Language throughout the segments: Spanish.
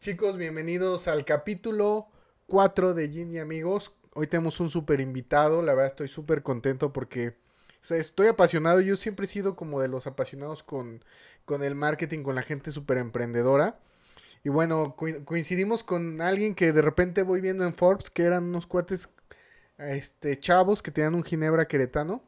Chicos, bienvenidos al capítulo 4 de Gin y Amigos. Hoy tenemos un súper invitado, la verdad estoy súper contento porque o estoy apasionado. Yo siempre he sido como de los apasionados con, con el marketing, con la gente súper emprendedora. Y bueno, co- coincidimos con alguien que de repente voy viendo en Forbes, que eran unos cuates este, chavos que tenían un Ginebra queretano.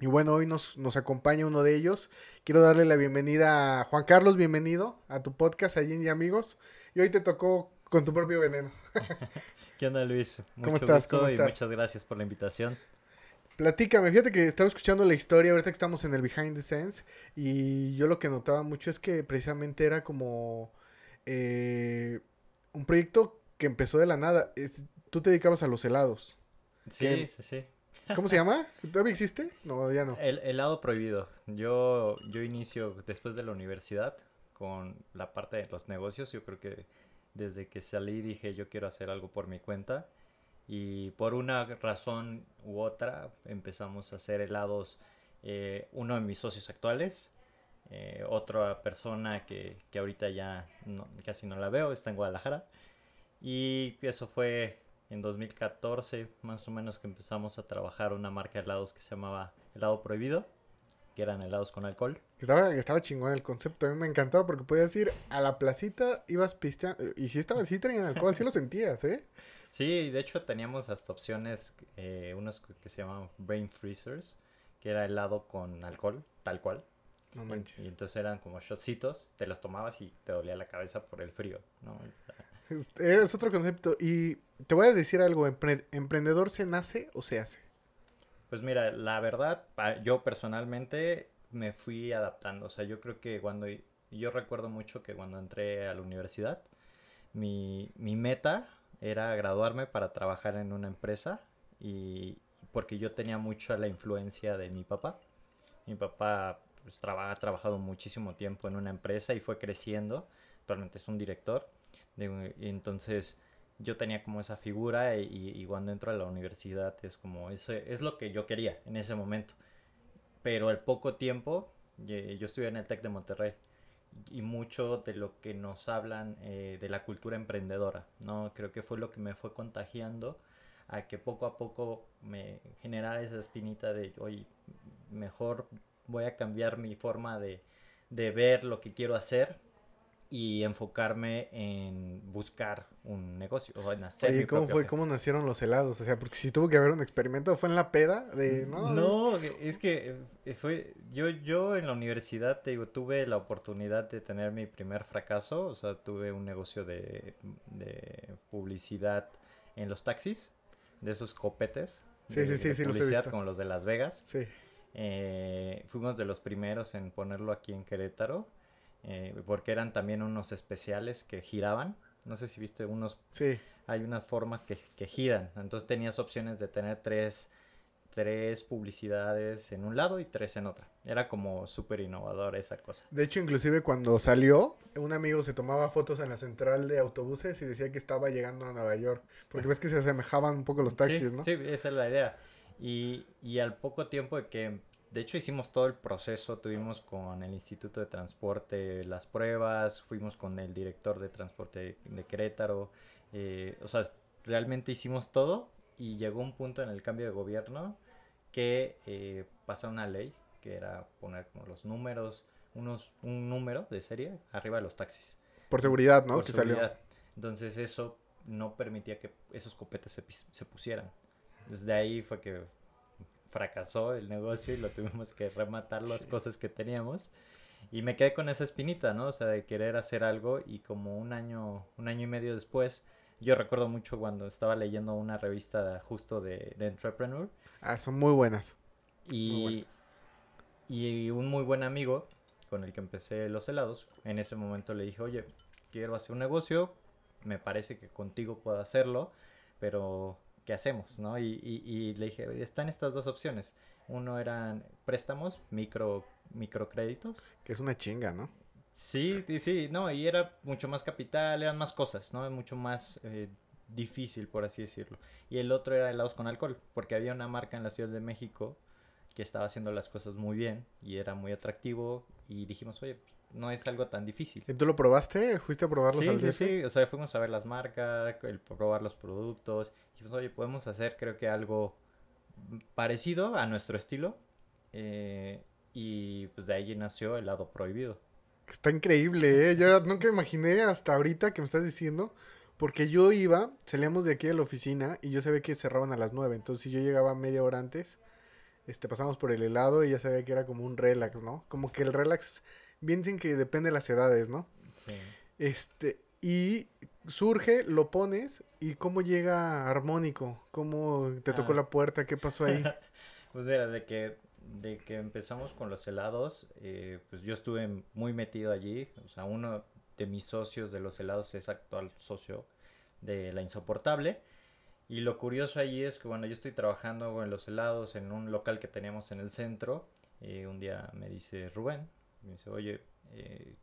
Y bueno, hoy nos, nos acompaña uno de ellos. Quiero darle la bienvenida a Juan Carlos, bienvenido a tu podcast, Allí y Amigos. Y hoy te tocó con tu propio veneno. ¿Qué onda, Luis? ¿Cómo estás? gusto ¿Cómo y estás? muchas gracias por la invitación. Platícame, fíjate que estaba escuchando la historia, ahorita que estamos en el Behind the Scenes, y yo lo que notaba mucho es que precisamente era como eh, un proyecto que empezó de la nada. Es- tú te dedicabas a los helados. Sí, sí, sí. ¿Cómo se llama? ¿Todavía existe? No, ya no. El helado prohibido. Yo, yo inicio después de la universidad con la parte de los negocios. Yo creo que desde que salí dije yo quiero hacer algo por mi cuenta. Y por una razón u otra empezamos a hacer helados. eh, uno de mis socios actuales, eh, otra persona que, que ahorita ya no- casi no la veo, está en Guadalajara. Y eso fue en 2014, más o menos, que empezamos a trabajar una marca de helados que se llamaba Helado Prohibido, que eran helados con alcohol. Estaba, estaba chingón el concepto, a mí me encantaba porque podías ir a la placita, ibas pisteando, y si estaba, sí traían alcohol, sí lo sentías, ¿eh? Sí, de hecho teníamos hasta opciones, eh, unos que se llamaban Brain Freezers, que era helado con alcohol, tal cual. No Y manches. entonces eran como shotcitos, te los tomabas y te dolía la cabeza por el frío, ¿no? O sea, Es, otro concepto. Y te voy a decir algo, empre- ¿emprendedor se nace o se hace? Pues mira, la verdad, yo personalmente me fui adaptando. O sea, yo creo que cuando, yo recuerdo mucho que cuando entré a la universidad, mi, mi meta era graduarme para trabajar en una empresa y porque yo tenía mucho la influencia de mi papá. Mi papá pues, traba- ha trabajado muchísimo tiempo en una empresa y fue creciendo. Actualmente es un director. entonces yo tenía como esa figura y, y cuando entro a la universidad es como, eso es lo que yo quería en ese momento. Pero al poco tiempo, yo estudié en el TEC de Monterrey y mucho de lo que nos hablan eh, de la cultura emprendedora, ¿no? Creo que fue lo que me fue contagiando a que poco a poco me generara esa espinita de, oye, mejor voy a cambiar mi forma de, de ver lo que quiero hacer y enfocarme en buscar un negocio o en hacer Oye, mi ¿cómo fue? ¿Cómo nacieron los helados? O sea, porque si tuvo que haber un experimento, ¿fue en la peda? De, no, No, es que eh, fue yo yo en la universidad te digo tuve la oportunidad de tener mi primer fracaso, o sea, tuve un negocio de, de publicidad en los taxis, de esos copetes. Sí, de- sí, sí, de sí, los he publicidad visto. como los de Las Vegas. Sí. Eh, fuimos de los primeros en ponerlo aquí en Querétaro, eh, porque eran también unos especiales que giraban. No sé si viste unos Sí. hay unas formas que, que giran. Entonces tenías opciones de tener tres, tres publicidades en un lado y tres en otra. Era como súper innovador esa cosa. De hecho, inclusive cuando salió, un amigo se tomaba fotos en la central de autobuses y decía que estaba llegando a Nueva York. Porque ves que se asemejaban un poco los taxis, sí, ¿no? Sí, esa es la idea. Y, y al poco tiempo de que, de hecho hicimos todo el proceso, tuvimos con el Instituto de Transporte las pruebas, fuimos con el director de transporte de Querétaro, eh, o sea, realmente hicimos todo y llegó un punto en el cambio de gobierno que eh, pasó una ley que era poner como los números, unos, un número de serie arriba de los taxis Por seguridad, ¿no? por que salió. seguridad. Entonces eso no permitía que esos copetes se, se pusieran. Desde ahí fue que fracasó el negocio y lo tuvimos que rematar las Sí. cosas que teníamos. Y me quedé con esa espinita, ¿no? O sea, de querer hacer algo y como un año, un año y medio después, yo recuerdo mucho cuando estaba leyendo una revista justo de, de Entrepreneur Ah, son muy buenas. Muy y, buenas. y un muy buen amigo con el que empecé los helados, en ese momento le dije, oye, quiero hacer un negocio, me parece que contigo puedo hacerlo, pero ¿qué hacemos? ¿no? Y, y- y le dije, están estas dos opciones. Uno eran préstamos, micro, microcréditos. Que es una chinga, ¿no? Sí, sí, no, y era mucho más capital, eran más cosas, ¿no? Mucho más eh, difícil, por así decirlo. Y el otro era helados con alcohol, porque había una marca en la Ciudad de México que estaba haciendo las cosas muy bien y era muy atractivo y dijimos, oye, no es algo tan difícil. ¿Y tú lo probaste? ¿Fuiste a probarlos Sí, al sí, sí, o sea, fuimos a ver las marcas, el probar los productos, y dijimos, oye, podemos hacer creo que algo parecido a nuestro estilo, eh, y pues de ahí nació el lado prohibido. Está increíble, ¿eh? Yo nunca imaginé hasta ahorita que me estás diciendo. Porque yo iba, salíamos de aquí de la oficina y yo sabía que cerraban a las 9. Entonces, si yo llegaba media hora antes, este, pasamos por el helado y ya sabía que era como un relax, ¿no? Como que el relax, bien dicen que depende de las edades, ¿no? Sí. Este, y surge, lo pones y cómo llega armónico, cómo te tocó Ah. la puerta, qué pasó ahí. Pues mira, de que, de que empezamos con los helados, eh, pues yo estuve muy metido allí. O sea, uno de mis socios de los helados es actual socio de La Insoportable. Y lo curioso allí es que, bueno, yo estoy trabajando en los helados en un local que teníamos en el centro. eh, un día me dice Rubén, me dice, oye, eh,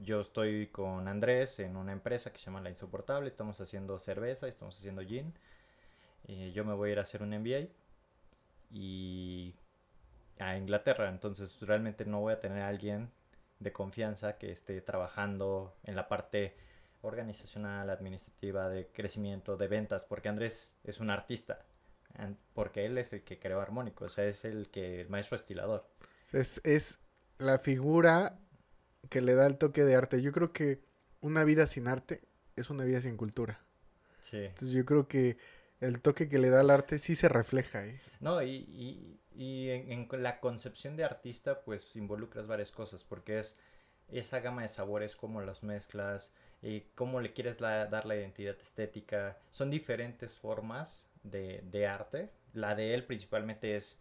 yo estoy con Andrés en una empresa que se llama La Insoportable. Estamos haciendo cerveza, estamos haciendo gin. eh, yo me voy a ir a hacer un MBA y a Inglaterra. Entonces realmente no voy a tener a alguien de confianza que esté trabajando en la parte organizacional, administrativa, de crecimiento, de ventas, porque Andrés es un artista, porque él es el que creó Armónico, o sea, es el que el maestro estilador. Es, es la figura que le da el toque de arte. Yo creo que una vida sin arte es una vida sin cultura. Sí. Entonces yo creo que el toque que le da al arte sí se refleja, ¿eh? No, y, y, y en, en la concepción de artista, pues involucras varias cosas, porque es esa gama de sabores, cómo los mezclas, y cómo le quieres la- dar la identidad estética. Son diferentes formas de, de arte. La de él principalmente es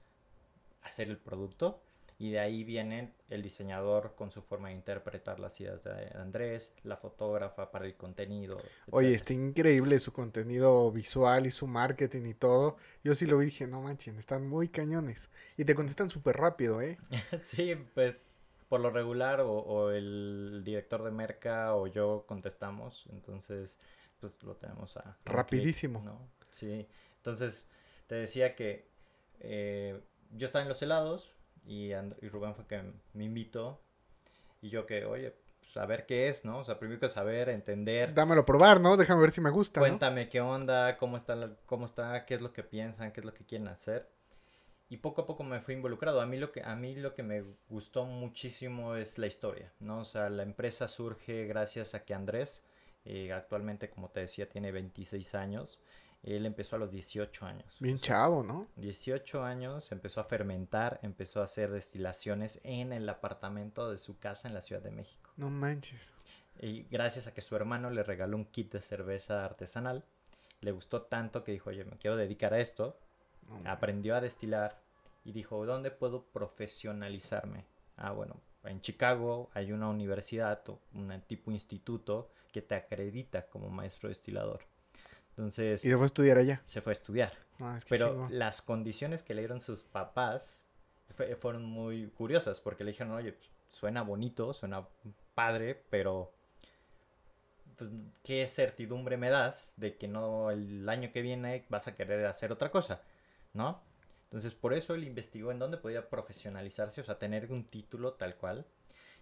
hacer el producto, y de ahí viene el diseñador con su forma de interpretar las ideas de Andrés, la fotógrafa para el contenido. Oye, está increíble su contenido visual y su marketing y todo. Yo sí lo vi dije, no manchen, están muy cañones. Y te contestan súper rápido, ¿eh? Sí, pues por lo regular o, o el director de merca o yo contestamos, entonces pues lo tenemos a... Rapidísimo. ¿no? Sí, entonces te decía que eh, yo estaba en los helados y, And- y Rubén fue que me invitó y yo que, oye, pues, a ver qué es, ¿no? O sea, primero que saber, entender. Dámelo probar, ¿no? Déjame ver si me gusta, ¿no? Cuéntame qué onda, cómo está, la- cómo está, qué es lo que piensan, qué es lo que quieren hacer. Y poco a poco me fui involucrado. A mí lo que, a mí lo que me gustó muchísimo es la historia, ¿no? O sea, la empresa surge gracias a que Andrés, eh, actualmente, como te decía, tiene 26 años. Él empezó a los 18 años. Bien O sea, chavo, ¿no? 18 años, empezó a fermentar, empezó a hacer destilaciones en el apartamento de su casa en la Ciudad de México. No manches. Y gracias a que su hermano le regaló un kit de cerveza artesanal, le gustó tanto que dijo, oye, me quiero dedicar a esto. No. Aprendió a destilar y dijo, ¿dónde puedo profesionalizarme? Ah, bueno, en Chicago hay una universidad un tipo instituto que te acredita como maestro destilador. Entonces Y se fue a estudiar allá. se fue a estudiar. Ah, es que Pero las condiciones que le dieron sus papás fue- fueron muy curiosas porque le dijeron, oye, suena bonito, suena padre, pero pues, ¿qué certidumbre me das de que no el año que viene vas a querer hacer otra cosa? ¿No? Entonces, por eso él investigó en dónde podía profesionalizarse, o sea, tener un título tal cual.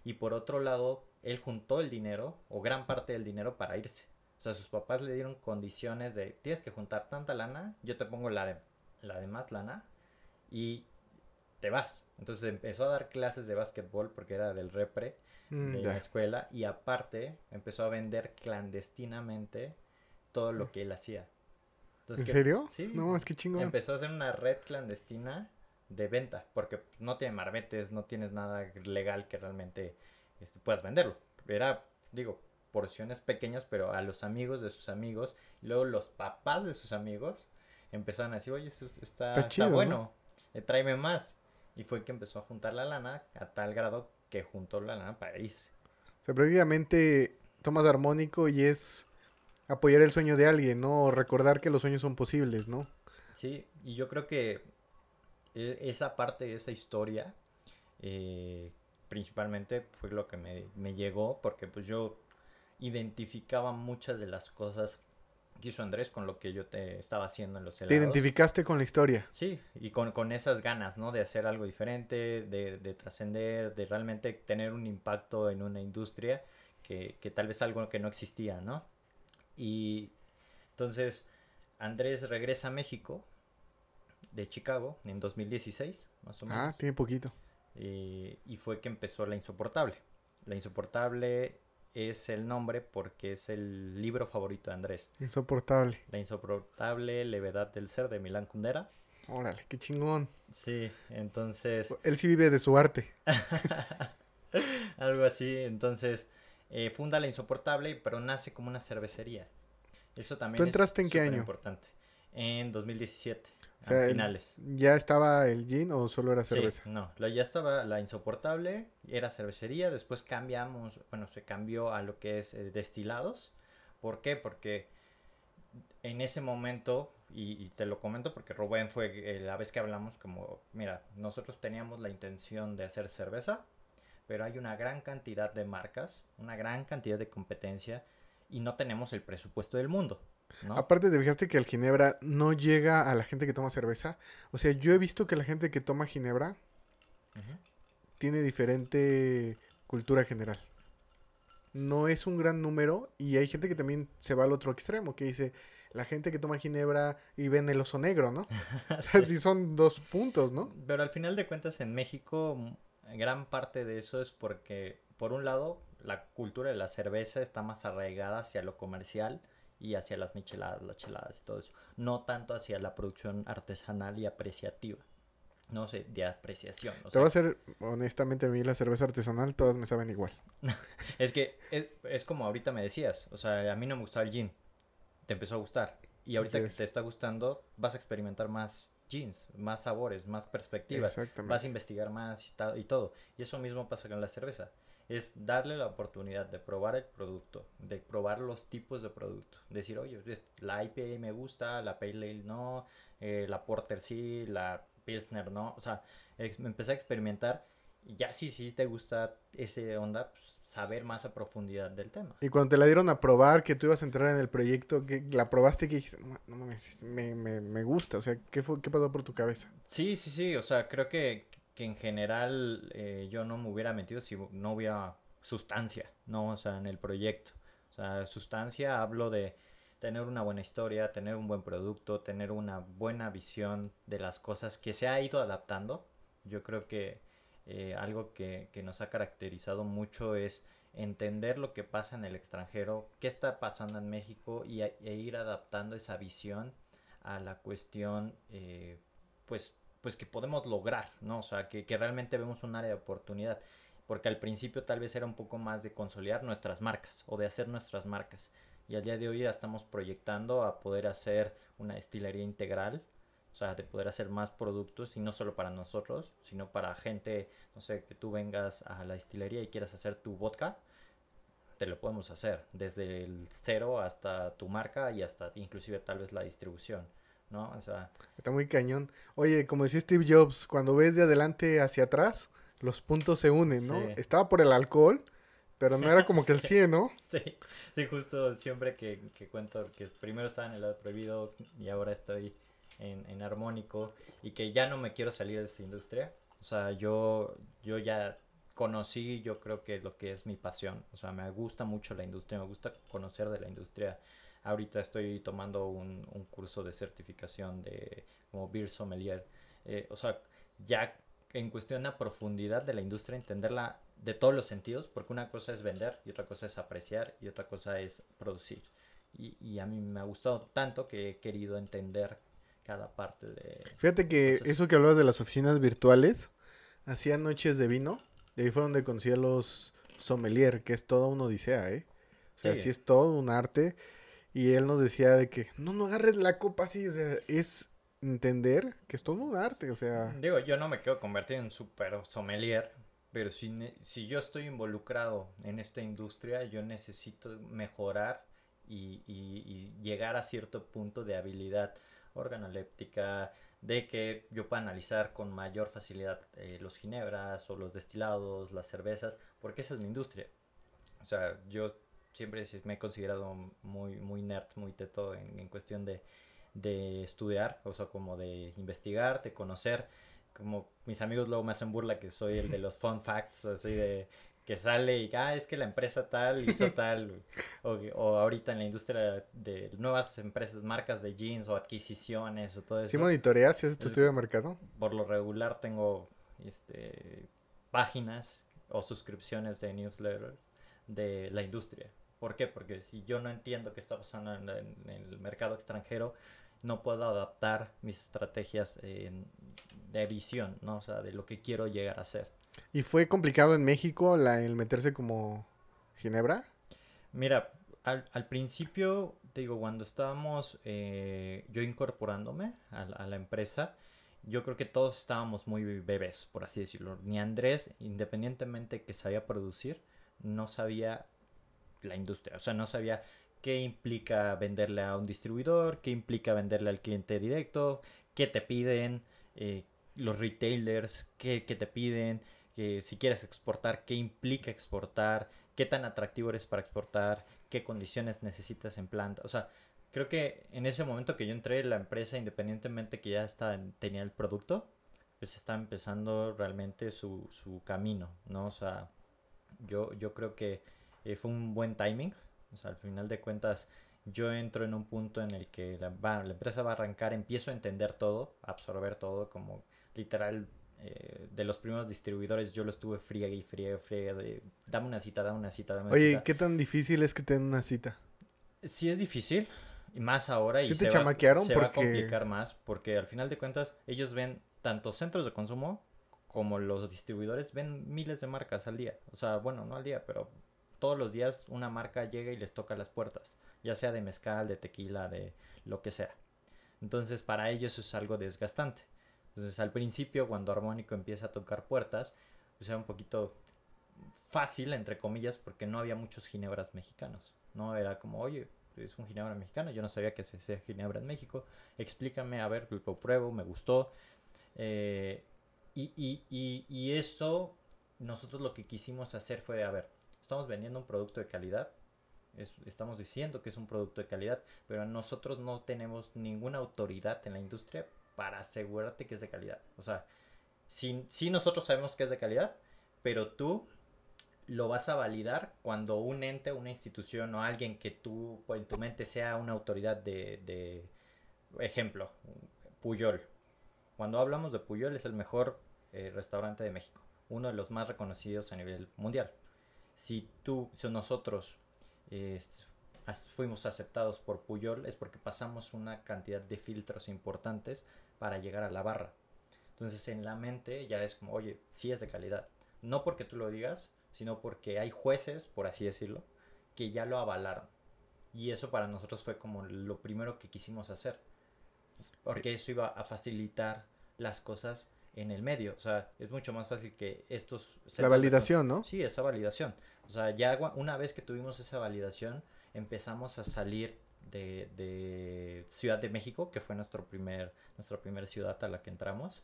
Y por otro lado, él juntó el dinero, o gran parte del dinero, para irse. O sea, sus papás le dieron condiciones de, tienes que juntar tanta lana, yo te pongo la de, la de más lana, y te vas. Entonces empezó a dar clases de básquetbol porque era del repre Mm, de la escuela y aparte empezó a vender clandestinamente todo lo que él hacía. Entonces, ¿En ¿qué- serio? Sí. No, es que chingón. Empezó a hacer una red clandestina de venta porque no tiene marbetes, no tienes nada legal que realmente este, puedas venderlo. Era, digo, porciones pequeñas, pero a los amigos de sus amigos y luego los papás de sus amigos empezaron a decir, oye, esto está, Está está chido, ¿no? bueno, eh, tráeme más. Y fue que empezó a juntar la lana a tal grado que juntó la lana para irse. O sea, prácticamente tomas armónico y es apoyar el sueño de alguien, ¿no? O recordar que los sueños son posibles, ¿no? Sí, y yo creo que e- esa parte de esa historia eh, principalmente fue lo que me, me llegó porque pues yo identificaba muchas de las cosas hizo Andrés con lo que yo te estaba haciendo en los Te helados. identificaste con la historia. Sí, y con, con esas ganas, ¿no? De hacer algo diferente, de, de trascender, de realmente tener un impacto en una industria que, que tal vez algo que no existía, ¿no? Y entonces Andrés regresa a México de Chicago en 2016, más o menos. Ah, tiene poquito. y, y fue que empezó La Insoportable. La Insoportable es el nombre porque es el libro favorito de Andrés. Insoportable. La Insoportable Levedad del Ser de Milán Kundera. Órale, qué chingón. Sí, entonces, Él sí vive de su arte. algo así. Entonces, eh, funda La Insoportable, pero nace como una cervecería. Eso también ¿Tú entraste en qué año? importante. En 2017, O sea, a el- finales. ¿Ya estaba el gin o solo era Sí, cerveza? no, la, ya estaba La Insoportable, era cervecería, después cambiamos, bueno, se cambió a lo que es eh, destilados. ¿Por qué? Porque en ese momento, y, y te lo comento porque Rubén fue eh, la vez que hablamos como, mira, nosotros teníamos la intención de hacer cerveza, pero hay una gran cantidad de marcas, una gran cantidad de competencia y no tenemos el presupuesto del mundo. ¿No? Aparte, ¿te fijaste que el ginebra no llega a la gente que toma cerveza? O sea, yo he visto que la gente que toma ginebra tiene diferente cultura general. No es un gran número y hay gente que también se va al otro extremo, que dice, la gente que toma ginebra y ven el oso negro, ¿no? O sea, sí son dos puntos, ¿no? Pero al final de cuentas en México m- gran parte de eso es porque, por un lado, la cultura de la cerveza está más arraigada hacia lo comercial y hacia las micheladas, las cheladas y todo eso. No tanto hacia la producción artesanal y apreciativa. No sé, de apreciación. o Te sea, voy a hacer, honestamente, a mí la cerveza artesanal todas me saben igual. Es que es, es como ahorita me decías, o sea, a mí no me gustaba el gin, te empezó a gustar. Y ahorita Así que es. te está gustando, vas a experimentar más jeans, más sabores, más perspectivas. Exactamente. vas a investigar más y, y todo. Y eso mismo pasa con la cerveza. Es darle la oportunidad de probar el producto, de probar los tipos de producto. Decir, oye, la IPA me gusta, la Pale Ale no, eh, la Porter sí, la Pilsner no. O sea, me empecé a experimentar y ya sí, sí te gusta ese onda, pues, saber más a profundidad del tema. Y cuando te la dieron a probar, que tú ibas a entrar en el proyecto, que la probaste y que dijiste, no, no mames, me, me, me gusta. O sea, ¿qué, fue, ¿qué pasó por tu cabeza? Sí, sí, sí, o sea, creo que, que en general eh, yo no me hubiera metido si no hubiera sustancia, ¿no? O sea, en el proyecto. O sea, sustancia hablo de tener una buena historia, tener un buen producto, tener una buena visión de las cosas que se ha ido adaptando. Yo creo que eh, algo que, que nos ha caracterizado mucho es entender lo que pasa en el extranjero, qué está pasando en México y, e ir adaptando esa visión a la cuestión, eh, pues, pues que podemos lograr, ¿no? O sea, que, realmente vemos un área de oportunidad. Porque al principio tal vez era un poco más de consolidar nuestras marcas o de hacer nuestras marcas. Y al día de hoy ya estamos proyectando a poder hacer una destilería integral. O sea, de poder hacer más productos y no solo para nosotros, sino para gente, no sé, que tú vengas a la destilería y quieras hacer tu vodka, te lo podemos hacer. Desde el cero hasta tu marca y hasta inclusive tal vez la distribución, ¿no? O sea, Está muy cañón. Oye, como decía Steve Jobs, cuando ves de adelante hacia atrás, los puntos se unen, ¿no? Sí. Estaba por el alcohol, pero no era como que el Sí. 100, ¿no? Sí, sí, justo siempre que, que cuento que primero estaba en el lado prohibido y ahora estoy en, en armónico y que ya no me quiero salir de esta industria. O sea, yo, yo ya conocí, yo creo que lo que es mi pasión. O sea, me gusta mucho la industria, me gusta conocer de la industria. Ahorita estoy tomando un, un curso de certificación de como beer sommelier. Eh, o sea, ya en cuestión a profundidad de la industria, entenderla de todos los sentidos, porque una cosa es vender y otra cosa es apreciar y otra cosa es producir. Y, y a mí me ha gustado tanto que he querido entender cada parte de... Fíjate que eso que hablabas de las oficinas virtuales, hacían noches de vino, y ahí fue donde conocí a los sommelier, que es toda una odisea, ¿eh? O sea, Sí. sí es todo un arte. Y él nos decía de que, no, no agarres la copa así, o sea, es entender que es todo un arte, o sea, Digo, yo no me quiero convertir en super sommelier, pero si, si yo estoy involucrado en esta industria, yo necesito mejorar y, y- y llegar a cierto punto de habilidad organoléptica, de que yo pueda analizar con mayor facilidad eh, los ginebras o los destilados, las cervezas, porque esa es mi industria. O sea, yo siempre me he considerado muy, muy nerd, muy teto en, en cuestión de, de estudiar, o sea, como de investigar, de conocer. Como mis amigos luego me hacen burla que soy el de los fun facts, o así de que sale y, ah, es que la empresa tal hizo tal, o, o, ahorita en la industria de nuevas empresas, marcas de jeans o adquisiciones o todo eso. ¿Sí monitoreas si haces tu estudio de mercado? Por lo regular tengo este, páginas o suscripciones de newsletters de la industria. ¿Por qué? Porque si yo no entiendo qué está pasando en, en el mercado extranjero, no puedo adaptar mis estrategias de visión, ¿no? O sea, de lo que quiero llegar a ser. ¿Y fue complicado en México la, el meterse como Ginebra? Mira, al, al principio, te digo, cuando estábamos eh, yo incorporándome a, a, la empresa, yo creo que todos estábamos muy bebés, por así decirlo. Ni Andrés, independientemente que sabía producir, no sabía la industria, o sea, no sabía qué implica venderle a un distribuidor, qué implica venderle al cliente directo, qué te piden, eh, los retailers, qué, qué te piden, que si quieres exportar, qué implica exportar, qué tan atractivo eres para exportar, qué condiciones necesitas en planta. O sea, creo que en ese momento que yo entré, la empresa, independientemente que ya está, tenía el producto, pues está empezando realmente su, su camino, ¿no? O sea, yo, yo creo que eh, fue un buen timing o sea, al final de cuentas, yo entro en un punto en el que la, va, la empresa va a arrancar, empiezo a entender todo, a absorber todo, como literal eh, de los primeros distribuidores yo lo estuve friegue y friegue, friegue, dame una cita, dame una cita, dame una Oye, cita. ¿qué tan difícil es que te den una cita? Sí es difícil, y más ahora, y ¿Sí se, te chamaquearon? va, se va a complicar más, porque al final de cuentas ellos ven tanto centros de consumo como los distribuidores ven miles de marcas al día. O sea, bueno, no al día, pero todos los días una marca llega y les toca las puertas, ya sea de mezcal, de tequila, de lo que sea. Entonces para ellos es algo desgastante. Entonces al principio cuando Armónico empieza a tocar puertas, pues era un poquito fácil, entre comillas, porque no había muchos ginebras mexicanos. No era como, oye, es un ginebra mexicano, yo no sabía que se hacía ginebra en México, explícame, a ver, lo pruebo, me gustó. Eh, y, y, y, y esto, nosotros lo que quisimos hacer fue, a ver, estamos vendiendo un producto de calidad, es- estamos diciendo que es un producto de calidad, pero nosotros no tenemos ninguna autoridad en la industria para asegurarte que es de calidad. O sea, sí nosotros sabemos que es de calidad, pero tú lo vas a validar cuando un ente, una institución o alguien que tú pues, en tu mente sea una autoridad de, de ejemplo, Puyol. Cuando hablamos de Puyol es el mejor eh, restaurante de México, uno de los más reconocidos a nivel mundial. Si tú, si nosotros eh, fuimos aceptados por Puyol es porque pasamos una cantidad de filtros importantes para llegar a la barra. Entonces en la mente ya es como, oye, sí es de calidad. No porque tú lo digas, sino porque hay jueces, por así decirlo, que ya lo avalaron. Y eso para nosotros fue como lo primero que quisimos hacer. Porque eso iba a facilitar las cosas en el medio. O sea, es mucho más fácil que estos... La validación, ¿no? Sí, esa validación. O sea, ya una vez que tuvimos esa validación, empezamos a salir de, de Ciudad de México, que fue nuestro primer, nuestra primera ciudad a la que entramos.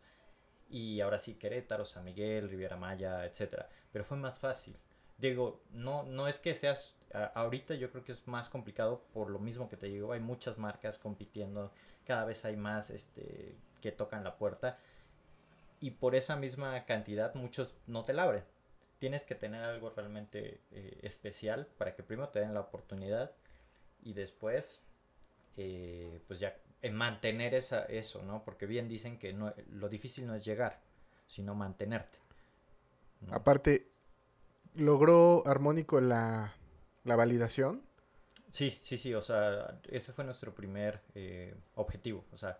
Y ahora sí, Querétaro, San Miguel, Riviera Maya, etcétera. Pero fue más fácil. Digo, no, no es que seas... ahorita yo creo que es más complicado por lo mismo que te digo. Hay muchas marcas compitiendo. Cada vez hay más este, que tocan la puerta. Y por esa misma cantidad muchos no te la abren tienes que tener algo realmente eh, especial para que primero te den la oportunidad y después eh, pues ya en mantener esa, eso, ¿no? Porque bien dicen que no, lo difícil no es llegar, sino mantenerte. ¿no? Aparte, logró Armónico la, la validación. Sí, sí, sí, o sea, ese fue nuestro primer eh, objetivo. O sea,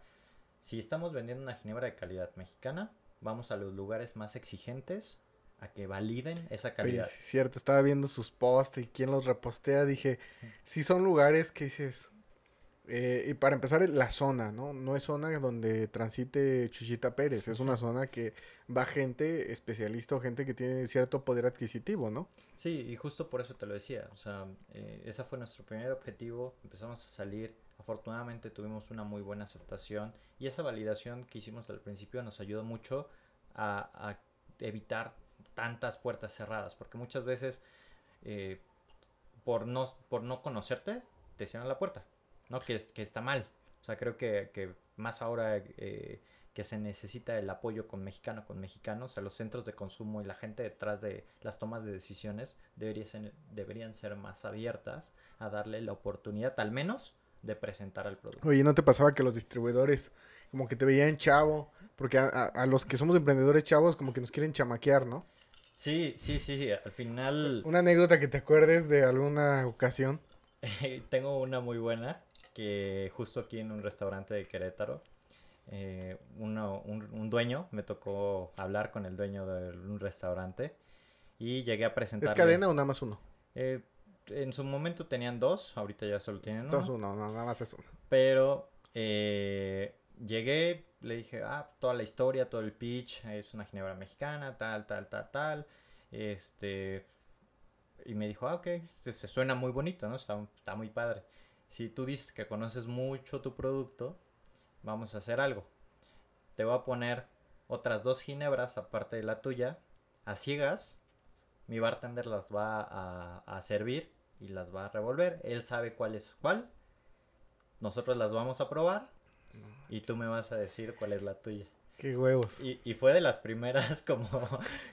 si estamos vendiendo una ginebra de calidad mexicana, vamos a los lugares más exigentes a que validen esa calidad. sí, es cierto, estaba viendo sus posts y quién los repostea. Dije, sí son lugares que dices. eh, y para empezar, la zona, ¿no? No es zona donde transite Chuchita Pérez. Es una zona que va gente especialista o gente que tiene cierto poder adquisitivo, ¿no? Sí, y justo por eso te lo decía. O sea, eh, ese fue nuestro primer objetivo. Empezamos a salir. Afortunadamente tuvimos una muy buena aceptación. Y esa validación que hicimos al principio nos ayudó mucho a, evitar tantas puertas cerradas. Porque muchas veces, eh, por no, por no conocerte, te cierran la puerta. No, que, que está mal. O sea, creo que, que más ahora eh, que se necesita el apoyo con mexicano con mexicanos, a los centros de consumo y la gente detrás de las tomas de decisiones debería ser, deberían ser más abiertas a darle la oportunidad, al menos, de presentar al producto. Oye, ¿no te pasaba que los distribuidores como que te veían chavo? Porque a, a- a los que somos emprendedores chavos como que nos quieren chamaquear, ¿no? Sí, sí, sí, sí, al final Una anécdota que te acuerdes de alguna ocasión. tengo una muy buena que justo aquí en un restaurante de Querétaro, eh, uno- un, un dueño, me tocó hablar con el dueño de un restaurante y llegué a presentarle... ¿Es cadena o nada más uno? Eh, en su momento tenían dos, ahorita ya solo tienen uno. Dos, uno, no, nada más es uno. Pero eh, llegué, le dije, ah, toda la historia, todo el pitch, es una ginebra mexicana, tal, tal, tal, tal. Este. Y me dijo, ah, ok, se, se suena muy bonito, ¿no? Está, está muy padre. Si tú dices que conoces mucho tu producto, vamos a hacer algo. Te voy a poner otras dos ginebras aparte de la tuya, a ciegas. Mi bartender las va a, a servir y las va a revolver. Él sabe cuál es cuál. Nosotros las vamos a probar y tú me vas a decir cuál es la tuya. Qué huevos. Y, y fue de las primeras como,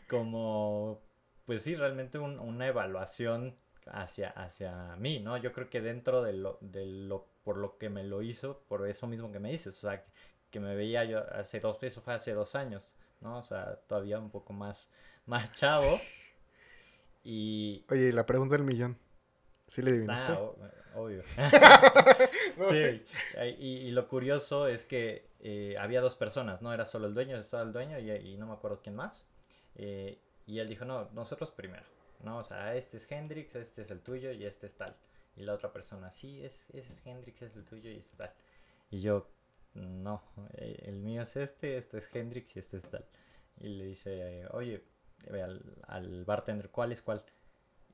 como, pues sí, realmente un- una evaluación hacia, hacia mí, ¿no? Yo creo que dentro de lo, de lo, por lo que me lo hizo, por eso mismo que me dices, o sea, que, que me veía yo hace dos, eso fue hace dos años, ¿no? O sea, todavía un poco más, más chavo. Y... Oye, y la pregunta del millón. ¿Sí le adivinaste? Ah, o- obvio. Sí, y, y lo curioso es que eh, había dos personas, no era solo el dueño, estaba el dueño y, y no me acuerdo quién más. Eh, y él dijo, no, nosotros primero, ¿no? O sea, este es Hendrix, este es el tuyo y este es tal. Y la otra persona, sí, es, ese es Hendrix, es el tuyo y este tal. Y yo, no, eh, el mío es este, este es Hendrix y este es tal. Y le dice, eh, oye, al, al bartender, ¿cuál es cuál?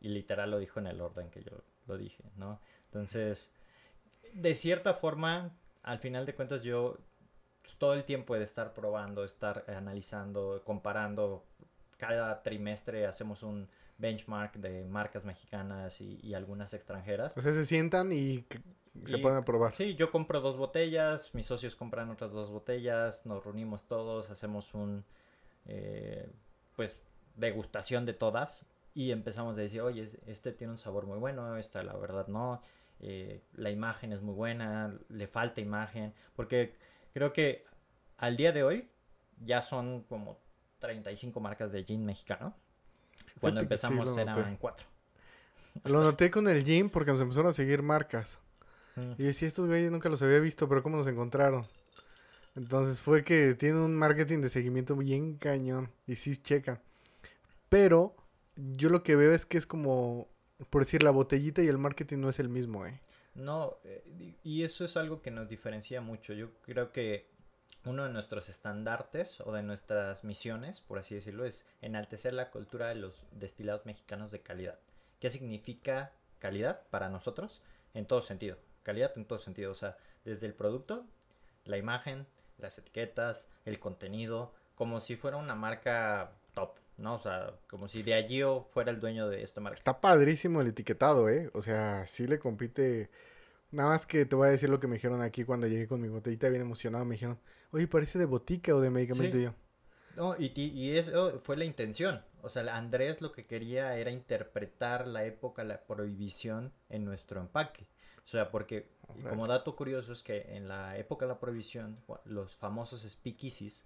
Y literal lo dijo en el orden que yo lo dije, ¿no? Entonces, de cierta forma, al final de cuentas yo pues, todo el tiempo he de estar probando, estar analizando, comparando. Cada trimestre hacemos un benchmark de marcas mexicanas y, y algunas extranjeras. O sea, se sientan y se Y- pueden probar. Sí, yo compro dos botellas, mis socios compran otras dos botellas, nos reunimos todos, hacemos un, eh, pues, degustación de todas y empezamos a decir, oye, este tiene un sabor muy bueno, esta la verdad no, eh, la imagen es muy buena, le falta imagen, porque creo que al día de hoy ya son como 35 marcas de gin mexicano. Cuando Fíjate que sí, empezamos eran noté. cuatro. Lo noté con el gym porque nos empezaron a seguir marcas. Mm. Y decía, estos güeyes nunca los había visto, pero ¿cómo nos encontraron? Entonces fue que tienen un marketing de seguimiento bien cañón. Y sí checan. Pero yo lo que veo es que es como, por decir, la botellita y el marketing no es el mismo, ¿eh? No, eh, y eso es algo que nos diferencia mucho. Yo creo que uno de nuestros estandartes o de nuestras misiones, por así decirlo, es enaltecer la cultura de los destilados mexicanos de calidad. ¿Qué significa calidad para nosotros? En todo sentido. Calidad en todo sentido. O sea, desde el producto, la imagen, las etiquetas, el contenido, como si fuera una marca top, ¿no? O sea, como si de allí fuera el dueño de esta marca. Está padrísimo el etiquetado, ¿eh? O sea, sí le compite. Nada más que te voy a decir lo que me dijeron aquí cuando llegué con mi botellita bien emocionado. Me dijeron, oye, parece de botica o de medicamento. Sí. Y yo, No, y, y eso fue la intención. O sea, Andrés lo que quería era interpretar la época, la prohibición en nuestro empaque. O sea, porque como dato curioso es que en la época de la prohibición, los famosos speakeasies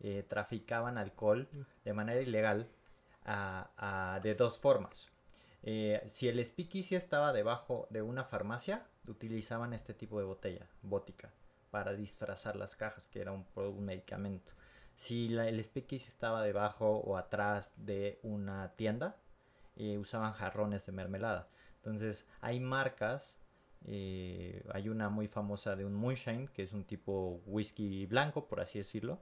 eh, traficaban alcohol de manera ilegal a- a- de dos formas. Eh, si el speakeasy estaba debajo de una farmacia, utilizaban este tipo de botella, bótica, para disfrazar las cajas, que era un, un medicamento. Si la- el speakeasy estaba debajo o atrás de una tienda, eh, usaban jarrones de mermelada. Entonces, hay marcas, eh, hay una muy famosa de un moonshine, que es un tipo whisky blanco, por así decirlo,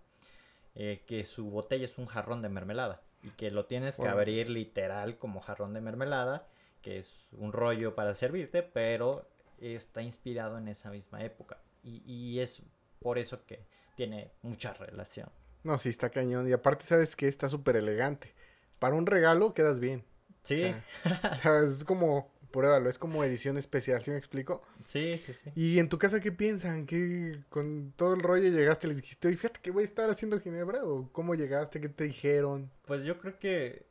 eh, que su botella es un jarrón de mermelada y que lo tienes que abrir literal como jarrón de mermelada, que es un rollo para servirte, pero está inspirado en esa misma época. Y, y es por eso que tiene mucha relación. No, sí, está cañón. Y aparte, ¿sabes que Está súper elegante. Para un regalo quedas bien. Sí, O sea, es como pruébalo, es como edición especial, ¿sí me explico? Sí, sí, sí. ¿Y en tu casa qué piensan? ¿Qué con todo el rollo llegaste, les dijiste, oye, fíjate que voy a estar haciendo Ginebra? ¿O cómo llegaste? ¿Qué te dijeron? Pues yo creo que,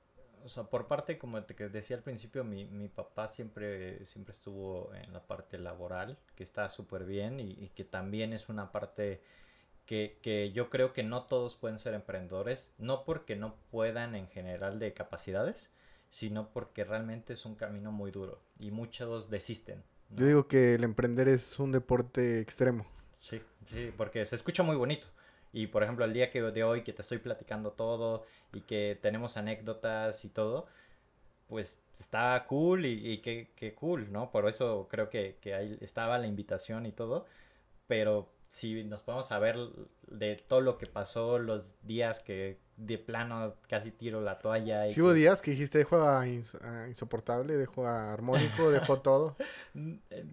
o sea, por parte, como te decía al principio, mi, mi papá siempre, siempre estuvo en la parte laboral, que está súper bien y, y que también es una parte que, que, yo creo que no todos pueden ser emprendedores, no porque no puedan en general de capacidades, sino porque realmente es un camino muy duro y muchos desisten. ¿no? Yo digo que el emprender es un deporte extremo. Sí, sí, porque se escucha muy bonito. Y por ejemplo, el día que de hoy que te estoy platicando todo y que tenemos anécdotas y todo, pues está cool y, y qué, qué, cool, ¿no? Por eso creo que, que ahí estaba la invitación y todo. Pero si nos podemos saber de todo lo que pasó, los días que de plano casi tiro la toalla. Y sí, hubo días que dijiste, dejo a, ins a, insoportable, dejo a armónico, dejo todo.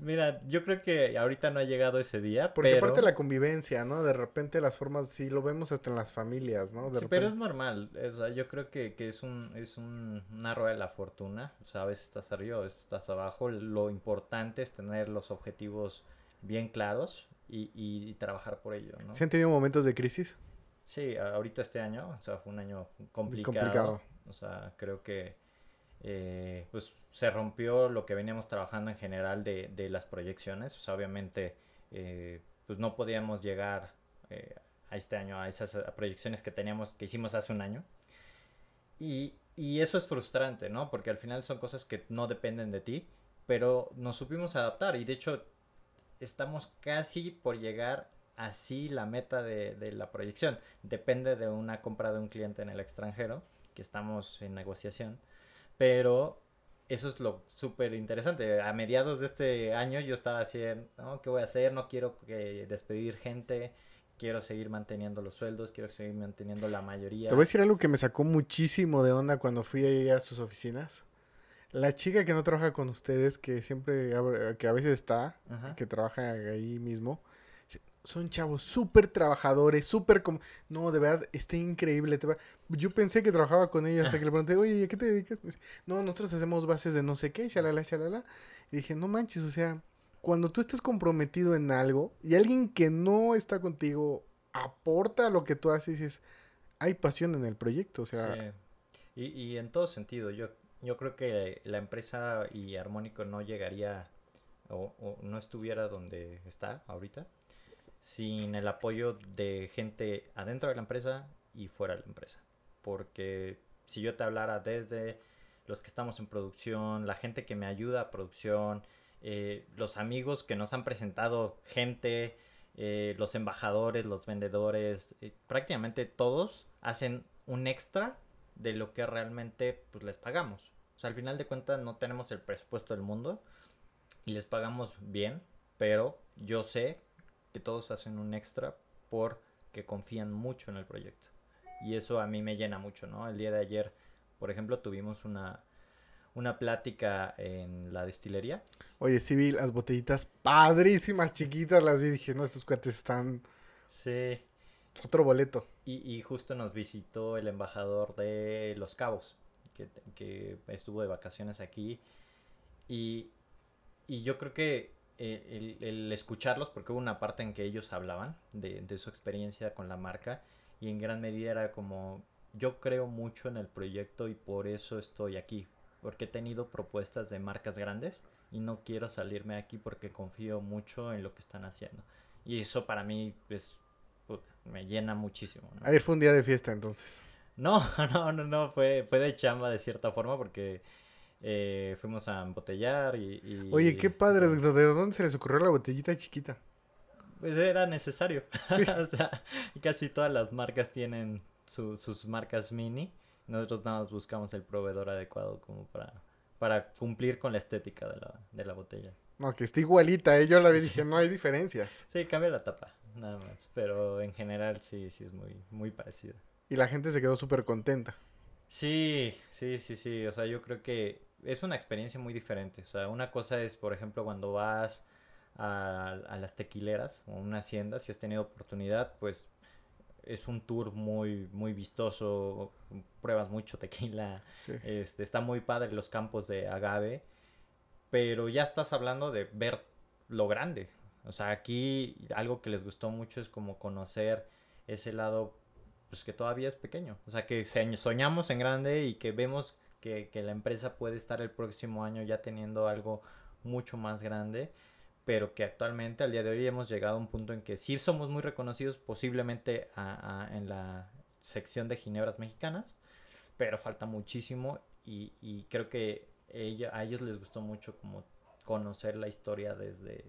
Mira, yo creo que ahorita no ha llegado ese día. Porque pero... aparte la convivencia, ¿no? De repente las formas, sí, lo vemos hasta en las familias, ¿no? De sí, repente... pero es normal. O sea, yo creo que, que es, un, es un, una rueda de la fortuna. O sea, a veces estás arriba, a veces estás abajo. Lo importante es tener los objetivos bien claros y, y, trabajar por ello, ¿no? ¿Se han tenido momentos de crisis? Sí, ahorita este año, o sea, fue un año complicado. complicado. O sea, creo que eh, pues se rompió lo que veníamos trabajando en general de, de las proyecciones. O sea, obviamente, eh, pues no podíamos llegar eh, a este año a esas proyecciones que teníamos, que hicimos hace un año. Y, y eso es frustrante, ¿no? Porque al final son cosas que no dependen de ti, pero nos supimos adaptar y de hecho estamos casi por llegar así la meta de, de, la proyección. Depende de una compra de un cliente en el extranjero, que estamos en negociación. Pero eso es lo súper interesante. A mediados de este año yo estaba así, ¿no? ¿qué voy a hacer? No quiero despedir gente. Quiero seguir manteniendo los sueldos, quiero seguir manteniendo la mayoría. Te voy a decir algo que me sacó muchísimo de onda cuando fui a sus oficinas. La chica que no trabaja con ustedes, que siempre, que a veces está, Ajá. que trabaja ahí mismo, son chavos súper trabajadores, súper como... No, de verdad, está increíble. Te va... Yo pensé que trabajaba con ella hasta que le pregunté, oye, ¿a qué te dedicas? Dice, no, nosotros hacemos bases de no sé qué, shalala, shalala. Y dije, no manches, o sea, cuando tú estés comprometido en algo y alguien que no está contigo aporta lo que tú haces, es, hay pasión en el proyecto, o sea... Sí. Y, y en todo sentido, yo yo creo que la empresa y Armónico no llegaría o, no estuviera donde está ahorita sin el apoyo de gente adentro de la empresa y fuera de la empresa. Porque si yo te hablara desde los que estamos en producción, la gente que me ayuda a producción, eh, los amigos que nos han presentado gente, eh, los embajadores, los vendedores, eh, prácticamente todos hacen un extra de lo que realmente pues, les pagamos. O sea, al final de cuentas no tenemos el presupuesto del mundo y les pagamos bien, pero yo sé que todos hacen un extra porque confían mucho en el proyecto. Y eso a mí me llena mucho, ¿no? El día de ayer, por ejemplo, tuvimos una, una plática en la destilería. Oye, sí vi las botellitas padrísimas, chiquitas, las vi y dije, no, estos cuates están... Sí. Es otro boleto. Y, y justo nos visitó el embajador de Los Cabos, que, que estuvo de vacaciones aquí. Y, y yo creo que el, el, escucharlos, porque hubo una parte en que ellos hablaban de, de, su experiencia con la marca y en gran medida era como, yo creo mucho en el proyecto y por eso estoy aquí, porque he tenido propuestas de marcas grandes y no quiero salirme aquí porque confío mucho en lo que están haciendo. Y eso para mí pues, me llena muchísimo. ¿no? Ayer fue un día de fiesta entonces. No, no, no, no, fue, fue de chamba de cierta forma porque eh, fuimos a embotellar y, y, Oye, qué padre, ¿de dónde se les ocurrió la botellita chiquita? Pues era necesario. Sí. o sea, casi todas las marcas tienen su, sus marcas mini. Nosotros nada más buscamos el proveedor adecuado como para, para cumplir con la estética de la, de la botella. No, que está igualita, ¿eh? yo la vi dije, no hay diferencias. Sí, cambia la tapa, nada más. Pero en general sí, sí es muy, muy parecida. Y la gente se quedó súper contenta. Sí, sí, sí, sí. O sea, yo creo que es una experiencia muy diferente. O sea, una cosa es, por ejemplo, cuando vas a, a, las tequileras o una hacienda, si has tenido oportunidad, pues es un tour muy, muy vistoso, pruebas mucho tequila, sí. este, está muy padre los campos de agave, pero ya estás hablando de ver lo grande. O sea, aquí algo que les gustó mucho es como conocer ese lado, pues que todavía es pequeño. O sea, que soñamos en grande y que vemos que, que la empresa puede estar el próximo año ya teniendo algo mucho más grande pero que actualmente al día de hoy hemos llegado a un punto en que sí somos muy reconocidos posiblemente en la sección de ginebras mexicanas, pero falta muchísimo y, y creo que a ellos les gustó mucho como conocer la historia desde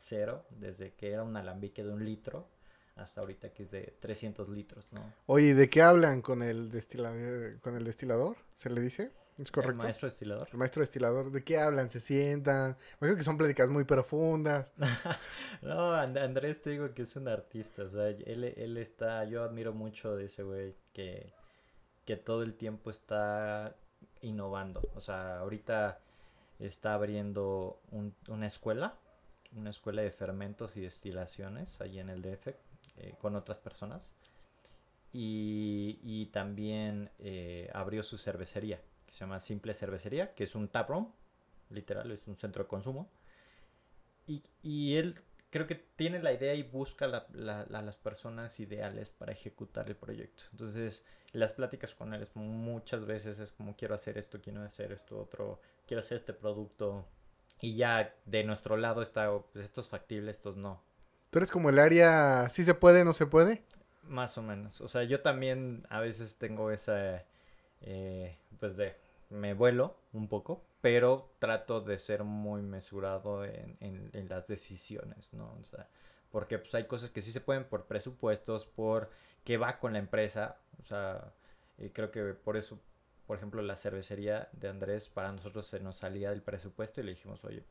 cero, desde que era un alambique de un litro hasta ahorita que es de 300 litros, ¿no? Oye, ¿de qué hablan con el, destilador, con el destilador? ¿Se le dice? ¿Es correcto? El maestro destilador. El maestro destilador. ¿De qué hablan? ¿Se sientan? creo que son pláticas muy profundas. no, Andrés te digo que es un artista. O sea, él, él está... Yo admiro mucho de ese güey que, que todo el tiempo está innovando. O sea, ahorita está abriendo una escuela. Una escuela de fermentos y destilaciones allí en el DF eh, con otras personas. Y, y también eh, abrió su cervecería que se llama Simple Cervecería, que es un taproom, literal, es un centro de consumo. Y, y él creo que tiene la idea y busca la, la, las personas ideales para ejecutar el proyecto. Entonces, las pláticas con él es muchas veces es como quiero hacer esto, quiero hacer esto otro, quiero hacer este producto. Y ya de nuestro lado está, pues, esto es factible, estos no. ¿Tú eres como el área, sí se puede, no se puede? Más o menos. O sea, yo también a veces tengo esa eh, pues de, me vuelo un poco, pero trato de ser muy mesurado en, en, las decisiones, ¿no? O sea, porque pues hay cosas que sí se pueden por presupuestos, por qué va con la empresa, o sea, y creo que por eso, por ejemplo, la cervecería de Andrés para nosotros se nos salía del presupuesto y le dijimos, oye,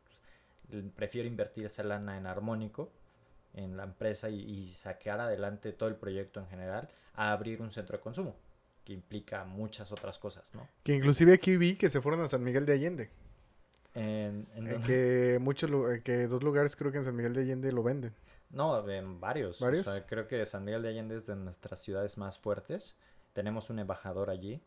pues, prefiero invertir esa lana en armónico, en la empresa y, y sacar adelante todo el proyecto en general, a abrir un centro de consumo que implica muchas otras cosas, ¿no? Que inclusive aquí vi que se fueron a San Miguel de Allende. En, eh, que muchos eh, que dos lugares creo que en San Miguel de Allende lo venden. No, en varios. ¿Varios? O sea, creo que San Miguel de Allende es de nuestras ciudades más fuertes. Tenemos un embajador allí.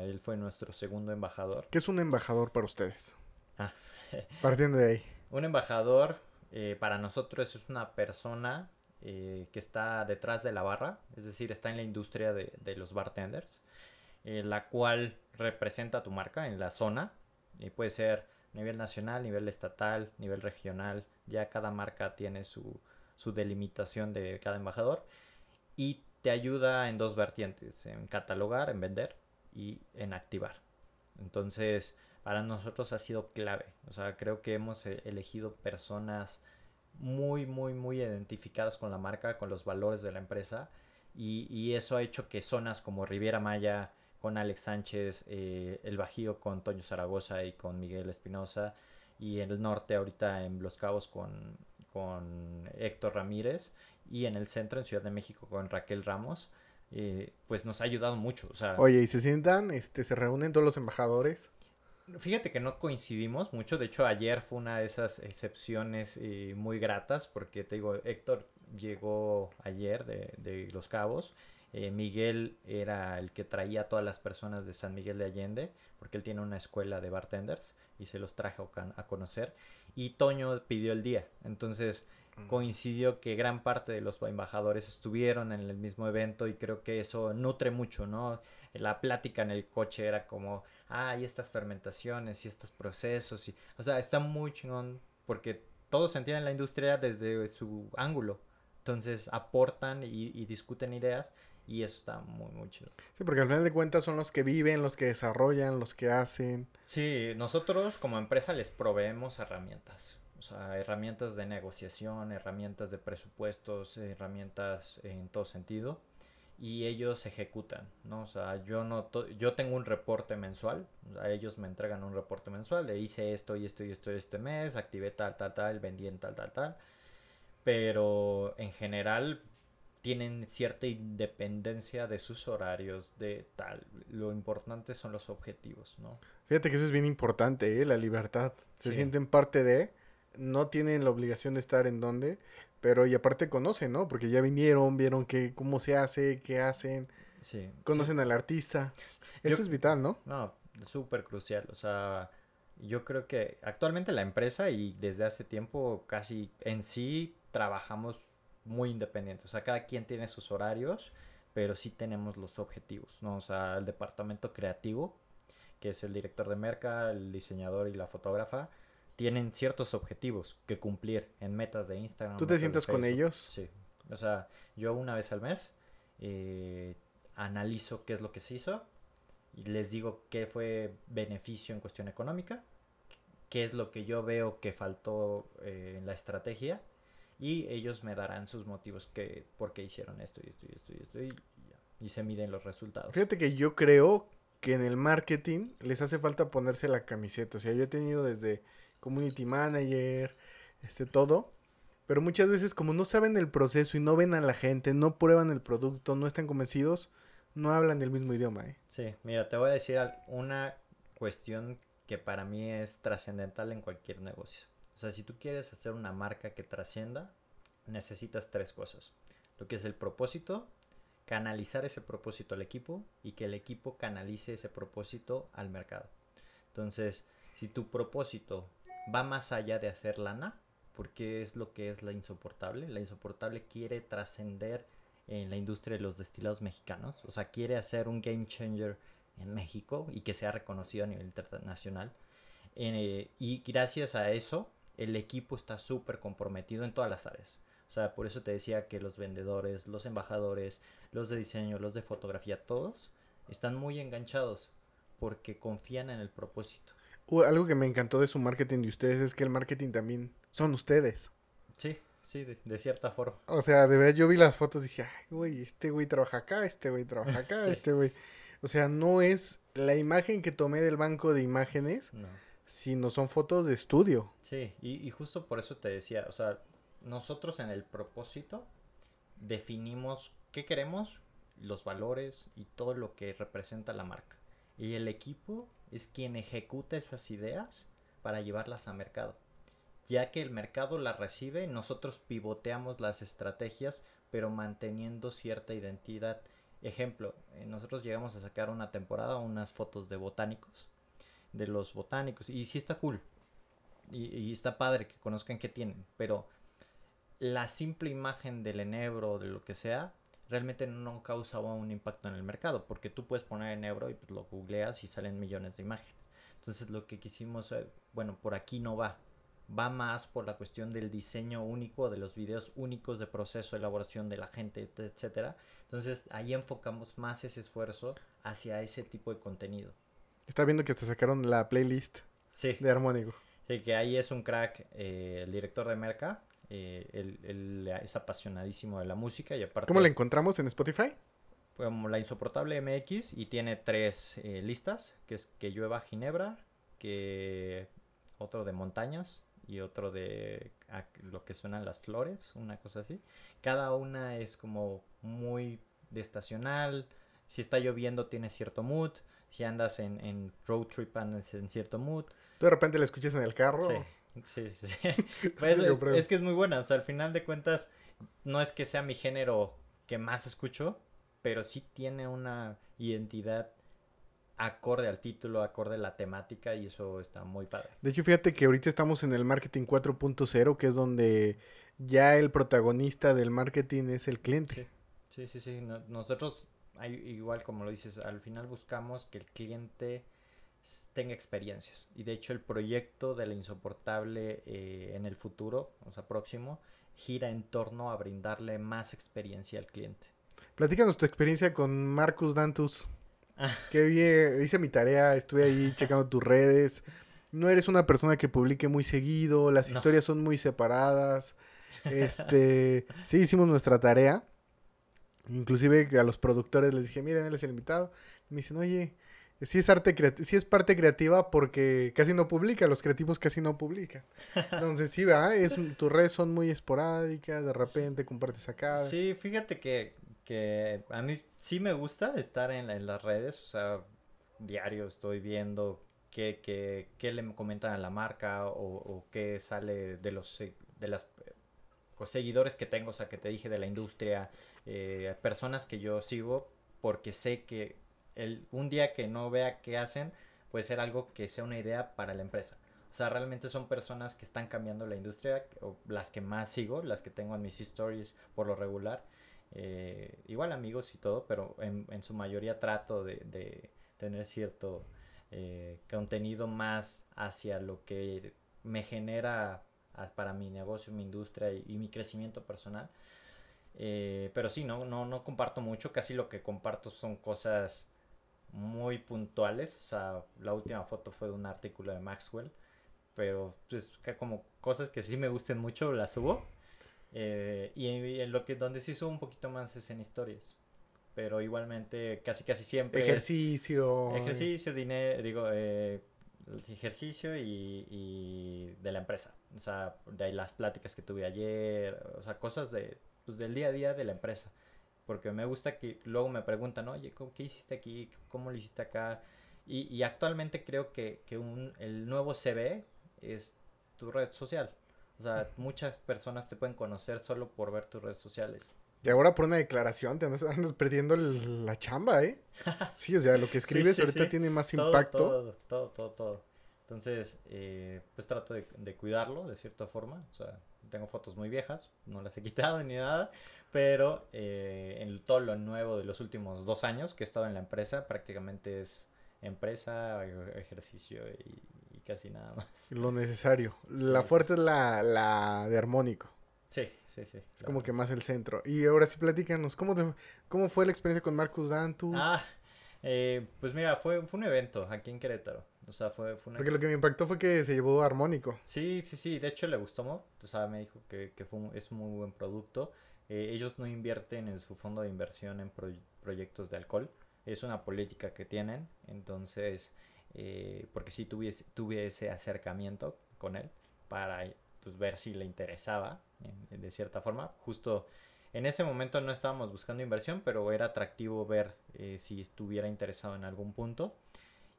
Él fue nuestro segundo embajador. ¿Qué es un embajador para ustedes? Ah. Partiendo de ahí. Un embajador eh, para nosotros es una persona eh, que está detrás de la barra, es decir, está en la industria de, los bartenders, eh, la cual representa tu marca en la zona, y puede ser nivel nacional, nivel estatal, nivel regional, ya cada marca tiene su, su delimitación de cada embajador, y te ayuda en dos vertientes, en catalogar, en vender y en activar. Entonces, para nosotros ha sido clave. O sea, creo que hemos e-, elegido personas muy, muy, muy identificadas con la marca, con los valores de la empresa. Y, eso ha hecho que zonas como Riviera Maya, con Alex Sánchez, eh, el Bajío con Toño Zaragoza y con Miguel Espinosa, y en el norte ahorita en Los Cabos con, con Héctor Ramírez, y en el centro en Ciudad de México con Raquel Ramos, eh, pues nos ha ayudado mucho. O sea, Oye, ¿y se sientan, este, se reúnen todos los embajadores? Fíjate que no coincidimos mucho, de hecho ayer fue una de esas excepciones eh, muy gratas, porque te digo, Héctor llegó ayer de, Los Cabos, eh, Miguel era el que traía a todas las personas de San Miguel de Allende, porque él tiene una escuela de bartenders y se los trajo a conocer, y Toño pidió el día, entonces. Coincidió que gran parte de los embajadores estuvieron en el mismo evento y creo que eso nutre mucho, ¿no? La plática en el coche era como ah, hay estas fermentaciones y estos procesos. Y, o sea, está muy chingón porque todos entienden la industria desde su ángulo. Entonces aportan y, discuten ideas y eso está muy, muy chido. Sí, porque al final de cuentas son los que viven, los que desarrollan, los que hacen. Sí, nosotros como empresa les proveemos herramientas. O sea, herramientas de negociación, herramientas de presupuestos, herramientas en todo sentido y ellos ejecutan, ¿no? O sea, yo no yo tengo un reporte mensual, a ellos me entregan un reporte mensual de hice esto y esto y esto este mes, activé tal, tal, tal, vendí en tal, tal, tal, pero en general tienen cierta independencia de sus horarios, de tal, lo importante son los objetivos, ¿no? Fíjate que eso es bien importante, ¿eh? La libertad, se sienten parte de, no tienen la obligación de estar en donde, pero y aparte conocen, ¿no? Porque ya vinieron, vieron que cómo se hace, qué hacen. Sí. Conocen al artista. Eso es vital, ¿no? No, súper crucial. O sea, yo creo que actualmente la empresa y desde hace tiempo casi en sí trabajamos muy independientes. O sea, cada quien tiene sus horarios, pero sí tenemos los objetivos, ¿no? O sea, el departamento creativo, que es el director de merca, el diseñador y la fotógrafa, tienen ciertos objetivos que cumplir en metas de Instagram. ¿Tú te sientas con ellos? Sí. O sea, yo una vez al mes eh, analizo qué es lo que se hizo y les digo qué fue beneficio en cuestión económica, qué es lo que yo veo que faltó eh, en la estrategia y ellos me darán sus motivos que por qué hicieron esto y esto y esto y esto y, ya. Y se miden los resultados. Fíjate que yo creo que en el marketing les hace falta ponerse la camiseta. O sea, yo he tenido desde community manager, este todo. Pero muchas veces como no saben el proceso y no ven a la gente, no prueban el producto, no están convencidos, no hablan el mismo idioma, ¿eh? Sí, mira, te voy a decir una cuestión que para mí es trascendental en cualquier negocio. O sea, si tú quieres hacer una marca que trascienda, necesitas tres cosas. Lo que es el propósito, canalizar ese propósito al equipo y que el equipo canalice ese propósito al mercado. Entonces, si tu propósito va más allá de hacer lana, porque es lo que es la insoportable, la insoportable quiere trascender en la industria de los destilados mexicanos, o sea, quiere hacer un game changer en México y que sea reconocido a nivel internacional. Eh, y gracias a eso, el equipo está súper comprometido en todas las áreas. O sea, por eso te decía que los vendedores, los embajadores, los de diseño, los de fotografía, todos están muy enganchados porque confían en el propósito. Uh, algo que me encantó de su marketing de ustedes es que el marketing también son ustedes. Sí, sí, de, de cierta forma. O sea, de verdad yo vi las fotos y dije, ay, güey, este güey trabaja acá, este güey trabaja acá, Sí. este güey. O sea, no es la imagen que tomé del banco de imágenes, No. sino son fotos de estudio. Sí, y, y justo por eso te decía, o sea, nosotros en el propósito definimos qué queremos, los valores y todo lo que representa la marca. Y el equipo es quien ejecuta esas ideas para llevarlas a mercado. Ya que el mercado las recibe, nosotros pivoteamos las estrategias, pero manteniendo cierta identidad. Ejemplo, eh, nosotros llegamos a sacar una temporada unas fotos de botánicos, de los botánicos, y sí está cool. Y, está padre que conozcan qué tienen, pero la simple imagen del enebro o de lo que sea realmente no causaba un impacto en el mercado, porque tú puedes poner enebro y pues lo googleas y salen millones de imágenes. Entonces lo que quisimos, bueno, por aquí no va. Va más por la cuestión del diseño único, de los videos únicos de proceso, elaboración de la gente, et- etcétera. Entonces ahí enfocamos más ese esfuerzo hacia ese tipo de contenido. Está viendo que hasta sacaron la playlist Sí. de Armónico. Sí, que ahí es un crack, eh, el director de Merca. Eh, él, él es apasionadísimo de la música y aparte ¿Cómo la encontramos en Spotify? como la insoportable MX y tiene tres eh, listas, que es que llueva Ginebra, que otro de montañas y otro de a- lo que suenan las flores, una cosa así. Cada una es como muy de estacional. Si está lloviendo tiene cierto mood. Si andas en, en road trip andas en cierto mood. Tú de repente la escuchas en el carro. Sí, sí, sí. sí. Pues, es, que es muy buena. O sea, al final de cuentas, no es que sea mi género que más escucho, pero sí tiene una identidad acorde al título, acorde a la temática, y eso está muy padre. De hecho, fíjate que ahorita estamos en el marketing 4.0, que es donde ya el protagonista del marketing es el cliente. Sí, sí, sí. sí. No- nosotros, igual como lo dices, al final buscamos que el cliente tenga experiencias. Y de hecho, el proyecto de la insoportable eh, en el futuro, o sea, próximo, gira en torno a brindarle más experiencia al cliente. Platícanos tu experiencia con Marcus Dantus. Ah. Que vi, hice mi tarea, estuve ahí checando tus redes. No eres una persona que publique muy seguido, las No. historias son muy separadas. Este, sí hicimos nuestra tarea. Inclusive a los productores les dije, miren, él es el invitado. Me dicen, oye, sí es arte sí es parte creativa porque casi no publica, los creativos casi no publican. Entonces sí, ¿verdad? Es, tus redes son muy esporádicas, de repente compartes acá. Sí, fíjate que, que a mí sí me gusta estar en, la- en las redes, o sea, diario estoy viendo qué, qué, qué le comentan a la marca o, o qué sale de los se- de las eh, seguidores que tengo, o sea, que te dije de la industria, eh, personas que yo sigo porque sé que un día que no vea qué hacen puede ser algo que sea una idea para la empresa. O sea, realmente son personas que están cambiando la industria, o las que más sigo, las que tengo en mis stories por lo regular. Eh, igual amigos y todo, pero en, su mayoría trato de, de tener cierto eh, contenido más hacia lo que me genera para mi negocio, mi industria y, mi crecimiento personal. Eh, pero sí, no, no, no comparto mucho, casi lo que comparto son cosas muy puntuales. O sea, la última foto fue de un artículo de Maxwell, pero pues como cosas que sí me gusten mucho las subo. Eh, y en, lo que donde sí subo un poquito más es en historias. Pero igualmente casi casi siempre. Ejercicio. ejercicio, dinero, digo, eh, ejercicio y, y, de la empresa. O sea, de las pláticas que tuve ayer, o sea, cosas de, pues, del día a día de la empresa. Porque me gusta que luego me preguntan, oye, ¿qué hiciste aquí? ¿Cómo lo hiciste acá? Y, y actualmente creo que, que un, el nuevo CV es tu red social. O sea, muchas personas te pueden conocer solo por ver tus redes sociales. Y ahora por una declaración te andas, perdiendo la chamba, ¿eh? Sí, o sea, lo que escribes ahorita tiene más impacto. Todo, todo, todo, todo. Entonces, eh, pues trato de, cuidarlo de cierta forma. O sea, tengo fotos muy viejas, no las he quitado ni nada, pero eh, en todo lo nuevo de los últimos dos años que he estado en la empresa, prácticamente es empresa, ejercicio y, casi nada más. Lo necesario. La fuerte es la, la de armónico. Sí, sí, sí. Es como que más el centro. Y ahora sí, platícanos, ¿cómo, cómo fue la experiencia con Marcus Dantus? Ah, eh, pues mira, fue, fue un evento aquí en Querétaro. O sea, fue, fue Porque lo que me impactó fue que se llevó armónico. Sí, sí, sí. De hecho, le gustó mucho. O sea, me dijo que, que fue es un muy buen producto. Eh, ellos no invierten en su fondo de inversión en proyectos de alcohol. Es una política que tienen. Entonces, eh, porque sí tuve, tuve ese acercamiento con él para pues, ver si le interesaba de cierta forma. Justo en ese momento no estábamos buscando inversión, pero era atractivo ver eh, si estuviera interesado en algún punto.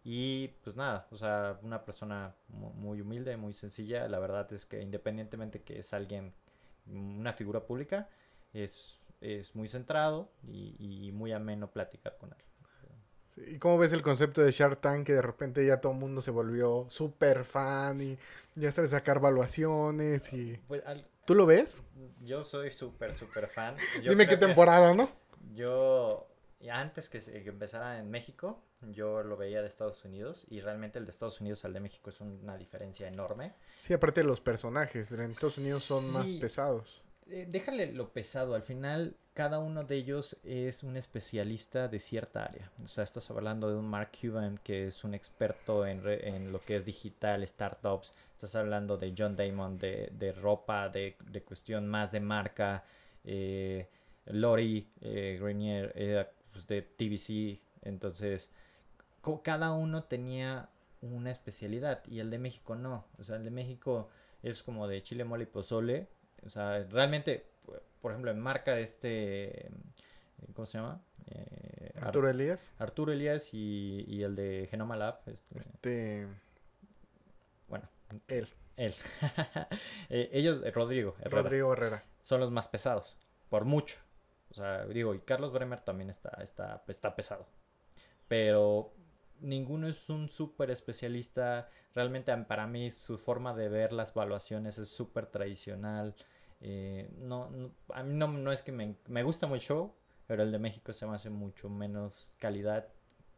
Y pues nada, o sea, una persona muy humilde, muy sencilla. La verdad es que independientemente que es alguien, una figura pública, es, es muy centrado y, y muy ameno platicar con él. ¿Y cómo ves el concepto de Shark Tank que de repente ya todo el mundo se volvió súper fan y ya sabe sacar valuaciones y... Pues, ¿Tú lo ves? Yo soy súper, súper fan. Dime qué temporada, ¿no? Yo, antes que, empezara en México, yo lo veía de Estados Unidos y realmente el de Estados Unidos al de México es una diferencia enorme. Sí, aparte de los personajes, en Estados Unidos son más pesados. Eh, déjale lo pesado, al final cada uno de ellos es un especialista de cierta área. O sea, estás hablando de un Mark Cuban que es un experto en, en lo que es digital, startups. Estás hablando de John Damon de, de ropa, de, de, cuestión más de marca. Eh, Lori eh, Grenier eh, pues de TVC. Entonces, cada uno tenía una especialidad y el de México no. O sea, el de México es como de chile, mole y pozole o sea, realmente, por ejemplo, en marca este, ¿cómo se llama? Eh, Arturo Elías. Arturo Elías y, y, el de Genoma Lab. Este, este... Bueno. Él. Él. Eh, ellos, eh, Rodrigo. Rodrigo Herrera. Son los más pesados, por mucho. O sea, digo, y Carlos Bremer también está, está, está pesado. Pero ninguno es un súper especialista. Realmente para mí su forma de ver las evaluaciones es súper tradicional. Eh, no, a mí no, es que me, me, gusta mucho, pero el de México se me hace mucho menos calidad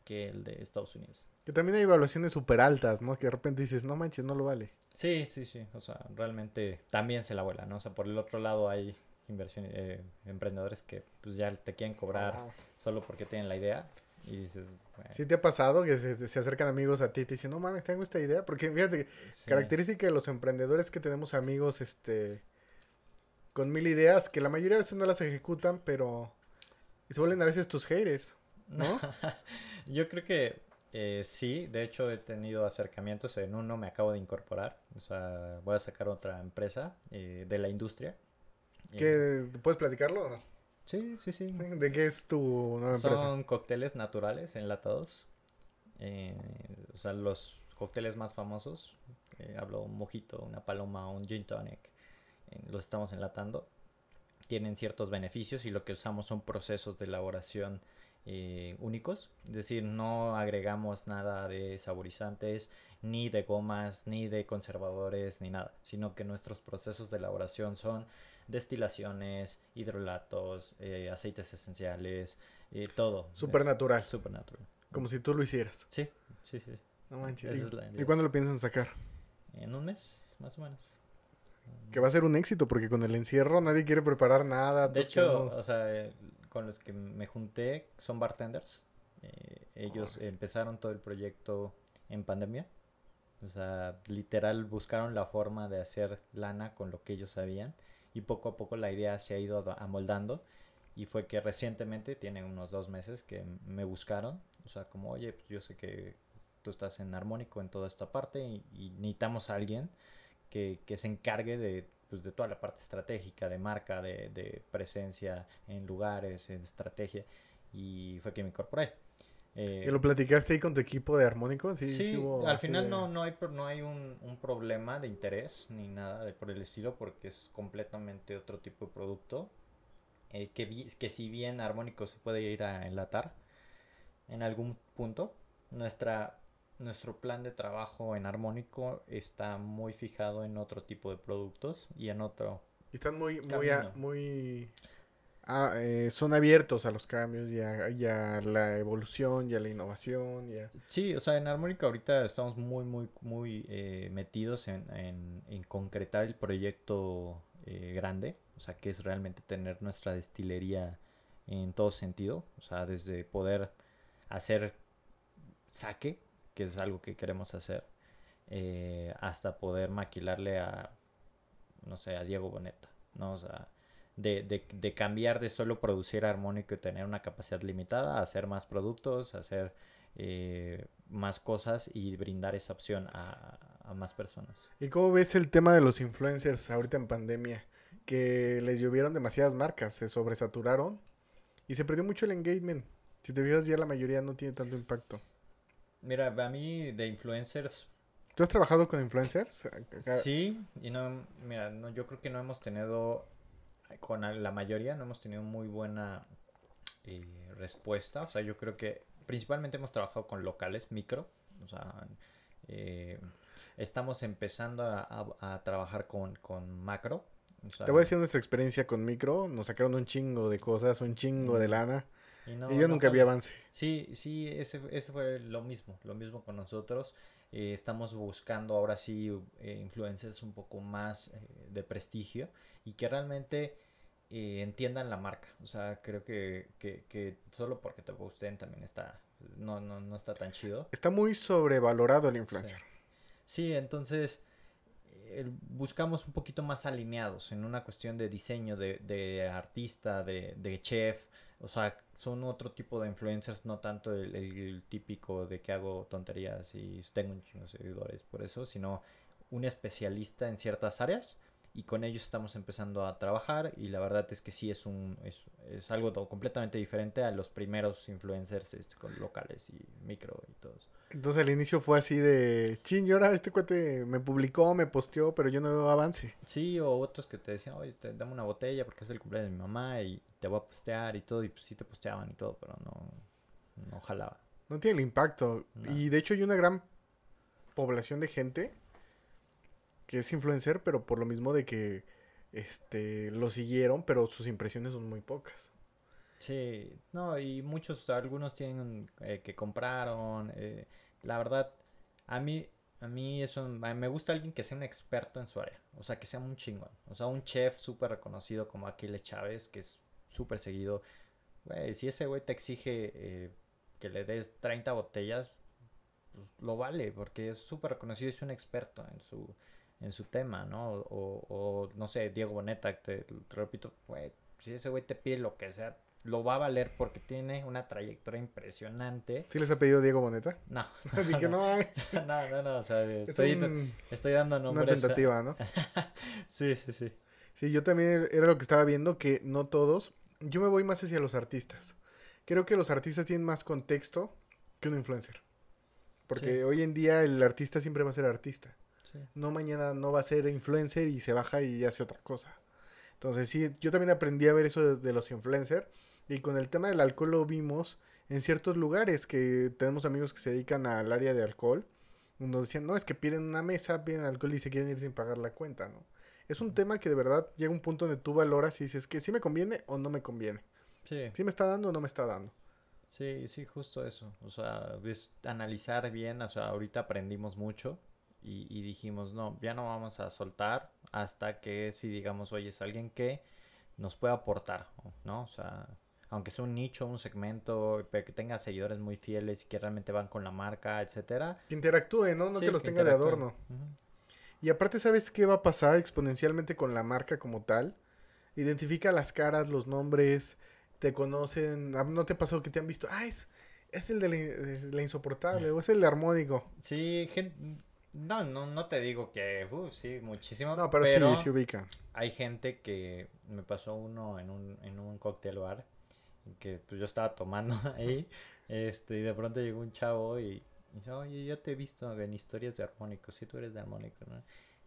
que el de Estados Unidos. Que también hay evaluaciones súper altas, ¿no? Que de repente dices, no manches, no lo vale. Sí, sí, sí. O sea, realmente también se la vuela, ¿no? O sea, por el otro lado hay inversiones, eh, emprendedores que pues ya te quieren cobrar solo porque tienen la idea. Y dices, ¿Sí te ha pasado que se, acercan amigos a ti y te dicen, no mames, tengo esta idea? Porque fíjate, característica de los emprendedores que tenemos amigos, este, con mil ideas, que la mayoría de veces no las ejecutan, pero se vuelven a veces tus haters, ¿no? Yo creo que eh, sí, de hecho he tenido acercamientos, en uno me acabo de incorporar, o sea, voy a sacar otra empresa eh, de la industria. ¿Qué, ¿Puedes platicarlo o no? Sí, sí, sí. ¿De qué es tu nueva empresa? Son cócteles naturales enlatados. Eh, o sea, los cócteles más famosos. Eh, hablo un mojito, una paloma, un gin tonic. Eh, los estamos enlatando. Tienen ciertos beneficios y lo que usamos son procesos de elaboración eh, únicos. Es decir, no agregamos nada de saborizantes, ni de gomas, ni de conservadores, ni nada, sino que nuestros procesos de elaboración son destilaciones, hidrolatos, eh, aceites esenciales, eh, todo. Súper natural. Súper natural. Como si tú lo hicieras. Sí, sí, sí. No manches. ¿Y, es la ¿y idea. cuándo lo piensan sacar? En un mes, más o menos. Que va a ser un éxito porque con el encierro nadie quiere preparar nada. De hecho, o sea, con los que me junté son bartenders. Eh, ellos empezaron todo el proyecto en pandemia. O sea, literal buscaron la forma de hacer lana con lo que ellos sabían. Y poco a poco la idea se ha ido amoldando. Y fue que recientemente, tiene unos dos meses, que me buscaron. O sea, como, oye, pues yo sé que tú estás en armónico en toda esta parte y, y necesitamos a alguien que, que se encargue de, pues, de toda la parte estratégica, de marca, de, de presencia en lugares, en estrategia. Y fue que me incorporé. Eh, ¿Y lo platicaste ahí con tu equipo de armónicos? Sí, Sí, sí hubo al final de- no, no hay, no hay un, un problema de interés ni nada de por el estilo porque es completamente otro tipo de producto. eh, que, vi- que si bien armónico se puede ir a enlatar en algún punto, nuestra, nuestro plan de trabajo en armónico está muy fijado en otro tipo de productos y en otro... Y están muy, muy, a- Camino. muy... ah, eh, son abiertos a los cambios y a, la evolución y a la innovación y a- Sí, o sea, en Armónica ahorita estamos muy, muy, muy eh, metidos en, en- en concretar el proyecto eh, grande, o sea, que es realmente tener nuestra destilería en todo sentido, o sea, desde poder hacer saque, que es algo que queremos hacer, eh, hasta poder maquilarle a, no sé, a Diego Boneta, ¿no? O sea, de, de, de cambiar de solo producir armónico y tener una capacidad limitada a hacer más productos, a hacer eh, más cosas y brindar esa opción a, a más personas. ¿Y cómo ves el tema de los influencers ahorita en pandemia? Que les llovieron demasiadas marcas, se sobresaturaron y se perdió mucho el engagement. Si te fijas ya la mayoría no tiene tanto impacto. Mira, a mí de influencers, ¿Tú has trabajado con influencers? Sí, y no, mira, no, yo creo que no hemos tenido, con la mayoría, no hemos tenido muy buena eh, respuesta. O sea, yo creo que principalmente hemos trabajado con locales, micro. O sea, eh, estamos empezando a, a- a trabajar con, con macro. o sea, Te voy a decir nuestra experiencia con micro. Nos sacaron un chingo de cosas, un chingo de Mm. lana. y no- y yo no nunca vi tanto. avance. Sí, sí, ese, ese fue lo mismo, lo mismo con nosotros. Eh, estamos buscando ahora sí eh, influencers un poco más eh, de prestigio y que realmente eh, entiendan la marca. O sea, creo que, que, que solo porque te gusten también está, no, no, no está tan chido. Está muy sobrevalorado el influencer. Sí, entonces buscamos un poquito más alineados en una cuestión de diseño, de, de artista, de, de chef. O sea, son otro tipo de influencers, no tanto el, el típico de que hago tonterías y tengo un chingo de seguidores por eso, sino un especialista en ciertas áreas y con ellos estamos empezando a trabajar y la verdad es que sí es un es, es algo completamente diferente a los primeros influencers este, con locales y micro y todo eso. Entonces al inicio fue así de, chin, y ahora este cuate me publicó, me posteó, pero yo no veo avance. Sí, o otros que te decían, oye, te, dame una botella porque es el cumpleaños de mi mamá y te voy a postear y todo, y pues sí te posteaban y todo, pero no, no jalaba. No tiene el impacto. No. Y de hecho hay una gran población de gente que es influencer, pero por lo mismo de que este lo siguieron, pero sus impresiones son muy pocas. Sí, no, y muchos, algunos tienen eh, que compraron, eh, la verdad, a mí, a mí eso, me gusta alguien que sea un experto en su área, o sea, que sea un chingón, o sea, un chef súper reconocido como Aquiles Chávez, que es súper seguido, si ese güey te exige eh, que le des 30 botellas, pues, lo vale, porque es súper reconocido y es un experto en su, en su tema, ¿no? O, o, no sé, Diego Boneta, te, te repito, güey, si ese güey te pide lo que sea, lo va a valer porque tiene una trayectoria impresionante. ¿Sí les ha pedido Diego Boneta? No, Dije, no, no, no, no, o sea, es estoy, un- estoy dando una nombres. tentativa, ¿no? Sí, sí, sí. Sí, yo también era lo que estaba viendo, que no todos. Yo me voy más hacia los artistas. Creo que los artistas tienen más contexto que un influencer. Porque Sí. hoy en día el artista siempre va a ser artista. sí. No mañana no va a ser influencer y se baja y hace otra cosa. Entonces sí, yo también aprendí a ver eso de, de los influencers. Y con el tema del alcohol lo vimos en ciertos lugares que tenemos amigos que se dedican al área de alcohol. Nos decían, no, es que piden una mesa, piden alcohol y se quieren ir sin pagar la cuenta, ¿no? Es un tema que de verdad llega un punto donde tú valoras y dices que sí me conviene o no me conviene. Sí. Sí me está dando o no me está dando. Sí, sí, justo eso. O sea, es analizar bien, o sea, ahorita aprendimos mucho y, y dijimos, no, ya no vamos a soltar hasta que si digamos, oye, es alguien que nos pueda aportar, ¿no? O sea, aunque sea un nicho, un segmento, pero que tenga seguidores muy fieles y que realmente van con la marca, etcétera. Que interactúe, ¿no? No Sí, que los que tenga de adorno. Y aparte, ¿sabes qué va a pasar exponencialmente con la marca como tal? Identifica las caras, los nombres, te conocen. ah, ¿No te ha pasado que te han visto? Ah, es, es el de la, de la insoportable o es el de armónico. Sí, gen- no, no, no te digo que, uh, sí, muchísimo, No, pero, pero sí, se ubica. hay gente que me pasó uno en un, en un cóctel bar que pues yo estaba tomando ahí este y de pronto llegó un chavo y, dice oye yo te he visto en historias de armónicos si tú eres de armónico ¿no?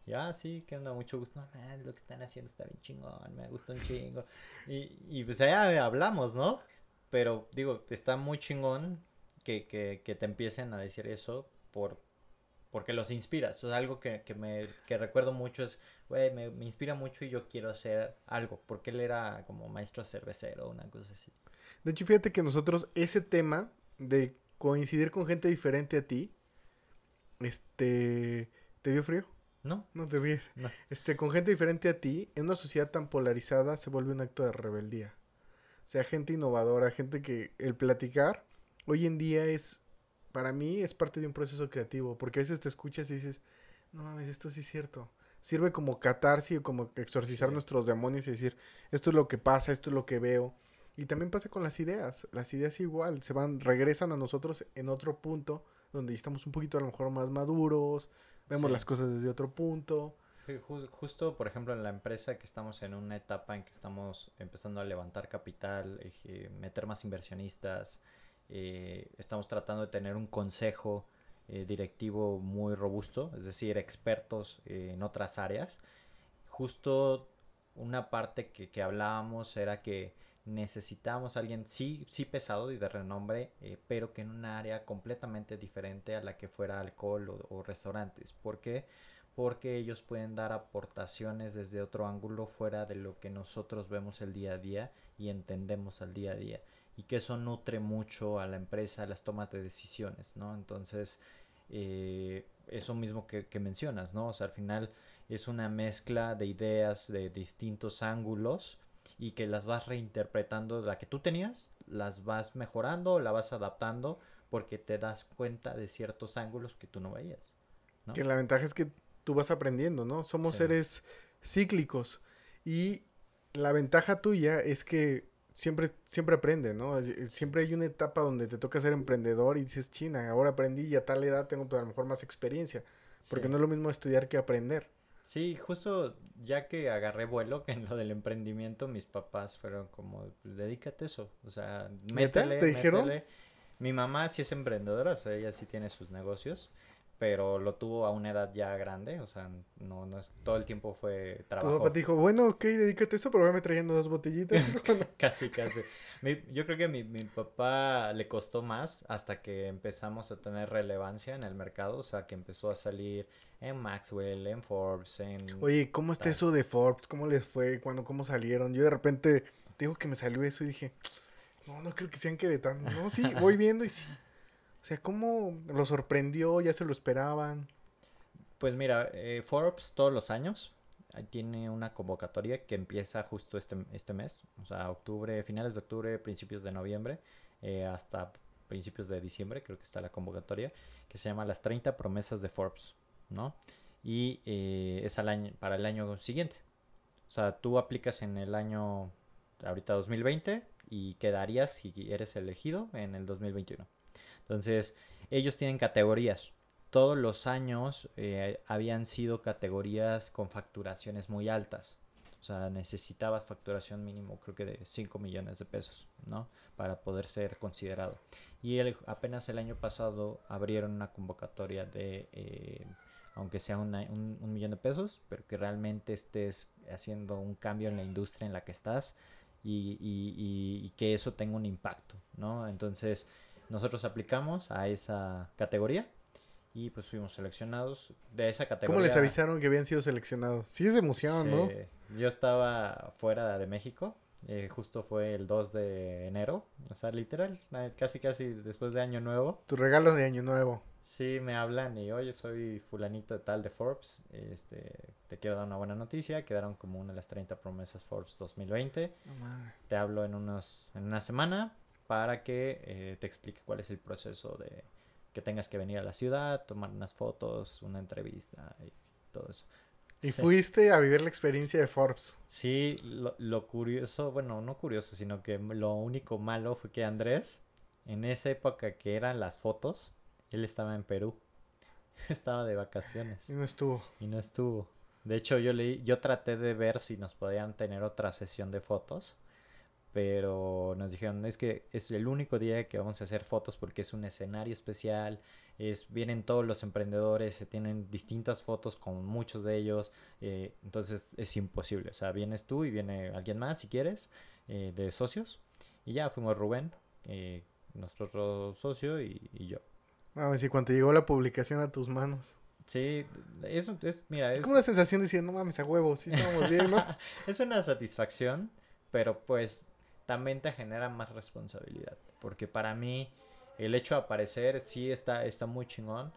y ah sí que onda mucho gusto no man, lo que están haciendo está bien chingón me gusta un chingo y, pues allá hablamos ¿no? pero digo está muy chingón que, que, que te empiecen a decir eso por porque los inspiras. O sea, algo que, que me que recuerdo mucho es, güey, me, me inspira mucho y yo quiero hacer algo. Porque él era como maestro cervecero, una cosa así. De hecho, fíjate que nosotros ese tema de coincidir con gente diferente a ti, este, ¿te dio frío? ¿No? No te. No. Este, con gente diferente a ti, en una sociedad tan polarizada se vuelve un acto de rebeldía. O sea, gente innovadora, gente que el platicar hoy en día es, para mí, es parte de un proceso creativo, porque a veces te escuchas y dices, no mames, esto sí es cierto. Sirve como catarsis, como exorcizar Sí. nuestros demonios y decir, esto es lo que pasa, esto es lo que veo. Y también pasa con las ideas. Las ideas igual, se van, regresan a nosotros en otro punto, donde estamos un poquito a lo mejor más maduros, vemos Sí. las cosas desde otro punto. Sí, ju- justo, por ejemplo, en la empresa que estamos en una etapa en que estamos empezando a levantar capital, eh, meter más inversionistas, eh, estamos tratando de tener un consejo eh, directivo muy robusto, es decir, expertos eh, en otras áreas. Justo una parte que, que hablábamos era que necesitábamos a alguien sí, sí pesado y de renombre, eh, pero que en un área completamente diferente a la que fuera alcohol o, restaurantes. ¿Por qué? Porque ellos pueden dar aportaciones desde otro ángulo fuera de lo que nosotros vemos el día a día y entendemos al día a día. Y que eso nutre mucho a la empresa, las tomas de decisiones, ¿no? Entonces, eh, eso mismo que mencionas, ¿no? O sea, al final es una mezcla de ideas de distintos ángulos y que las vas reinterpretando, la que tú tenías, las vas mejorando, la vas adaptando porque te das cuenta de ciertos ángulos que tú no veías. ¿no? Que la ventaja es que tú vas aprendiendo, ¿no? Somos Sí. seres cíclicos. Y la ventaja tuya es que siempre, siempre aprende, ¿no? Siempre hay una etapa donde te toca ser emprendedor y dices, China, ahora aprendí y a tal edad tengo pues, a lo mejor más experiencia. Porque Sí. no es lo mismo estudiar que aprender. Sí, justo ya que agarré vuelo que en lo del emprendimiento, mis papás fueron como, "Pues, dedícate a eso, o sea, métele, ¿Te dijeron? métele". Mi mamá sí es emprendedora, o sea, ella sí tiene sus negocios, pero lo tuvo a una edad ya grande, o sea, no, no es, todo el tiempo fue Tu trabajo. papá te dijo, bueno, ok, dedícate a eso, pero me trayendo dos botellitas. Casi, casi. Mi- yo creo que mi, mi papá le costó más hasta que empezamos a tener relevancia en el mercado, o sea, que empezó a salir en Maxwell, en Forbes, en... Oye, ¿cómo está eso de Forbes? ¿Cómo les fue? ¿Cuándo, ¿Cómo salieron? Yo de repente te digo que me salió eso y dije, no, no creo que sean queretanos. No, sí, voy viendo y sí. O sea, ¿cómo lo sorprendió? ¿Ya se lo esperaban? Pues mira, eh, Forbes todos los años tiene una convocatoria que empieza justo este, este mes, o sea, octubre, finales de octubre, principios de noviembre, eh, hasta principios de diciembre, creo que está la convocatoria, que se llama Las 30 promesas de Forbes, ¿no? Y eh, es al año, para el año siguiente. O sea, tú aplicas en el año, ahorita 2020, y quedarías, si eres elegido, en el 2021. Entonces, ellos tienen categorías todos los años eh, habían sido categorías con facturaciones muy altas. O sea, necesitabas facturación mínimo, creo que de 5 millones de pesos, ¿no? Para poder ser considerado. Y el- apenas el año pasado abrieron una convocatoria de, eh, aunque sea un, un millón de pesos, pero que realmente estés haciendo un cambio en la industria en la que estás y, y, que eso tenga un impacto, ¿no? Entonces, nosotros aplicamos a esa categoría y pues fuimos seleccionados de esa categoría. ¿Cómo les avisaron que habían sido seleccionados? Sí es emoción, ¿no? Yo estaba fuera de México, eh, justo fue el 2 de enero, o sea, literal, casi casi después de Año Nuevo. Tu regalo de Año Nuevo. Sí, me hablan y oye, soy fulanito de tal de Forbes, este, te quiero dar una buena noticia, quedaron como una de las 30 promesas Forbes 2020. te hablo en, unos, en una semana para que eh, te explique cuál es el proceso de que tengas que venir a la ciudad, tomar unas fotos, una entrevista y todo eso. Y fuiste a vivir la experiencia de Forbes. Sí, lo, lo, curioso, bueno, no curioso, sino que lo único malo fue que Andrés, en esa época que eran las fotos, él estaba en Perú. estaba de vacaciones. Y no estuvo. Y no estuvo. De hecho, yo leí, yo traté de ver si nos podían tener otra sesión de fotos. Pero nos dijeron, es que es el único día que vamos a hacer fotos porque es un escenario especial. Es, vienen todos los emprendedores, se tienen distintas fotos con muchos de ellos. Eh, entonces es imposible. O sea, vienes tú y viene alguien más si quieres, eh, de socios. Y ya fuimos Rubén, eh, nuestro otro socio, y, y yo. Mames, y cuando llegó la publicación a tus manos. Sí, eso es, mira, es... como una sensación de decir, no mames, a huevo, sí estamos bien, ¿no? es una satisfacción, pero pues también te genera más responsabilidad, porque para mí el hecho de aparecer sí está, está muy chingón,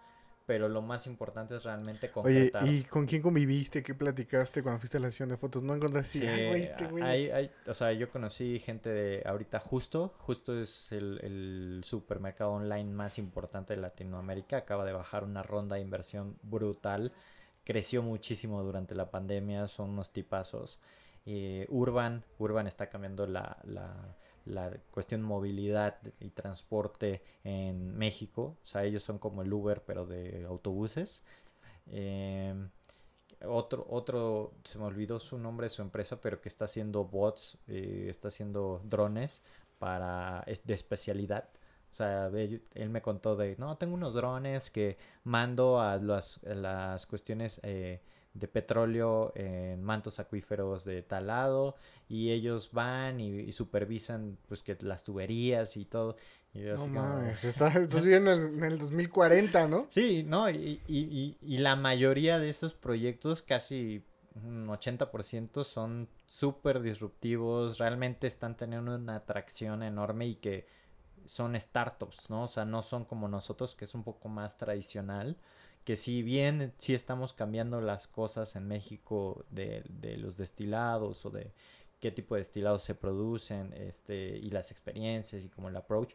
pero lo más importante es realmente concretar. Oye, ¿y con quién conviviste? ¿Qué platicaste cuando fuiste a la sesión de fotos? ¿No encontraste? Sí, este güey. Hay, hay, o sea, yo conocí gente de ahorita Justo. Justo es el, el, supermercado online más importante de Latinoamérica. Acaba de bajar una ronda de inversión brutal. Creció muchísimo durante la pandemia. Son unos tipazos. Eh, Urban, Urban está cambiando la, la la cuestión movilidad y transporte en México. O sea, ellos son como el Uber, pero de autobuses. Em, otro, otro, se me olvidó su nombre, su empresa, pero que está haciendo bots, eh, está haciendo drones para de especialidad. O sea, él me contó de, no, tengo unos drones que mando a las, las cuestiones eh, de petróleo en mantos acuíferos de tal lado y ellos van y, supervisan pues que las tuberías y todo. Y no mames, estás, viviendo en el 2040, ¿no? Sí, no, y, y, y la mayoría de esos proyectos, casi un 80% son súper disruptivos, realmente están teniendo una atracción enorme y que son startups, ¿no? O sea, no son como nosotros, que es un poco más tradicional que si bien sí estamos cambiando las cosas en México de, los destilados o de qué tipo de destilados se producen este, y las experiencias y como el approach,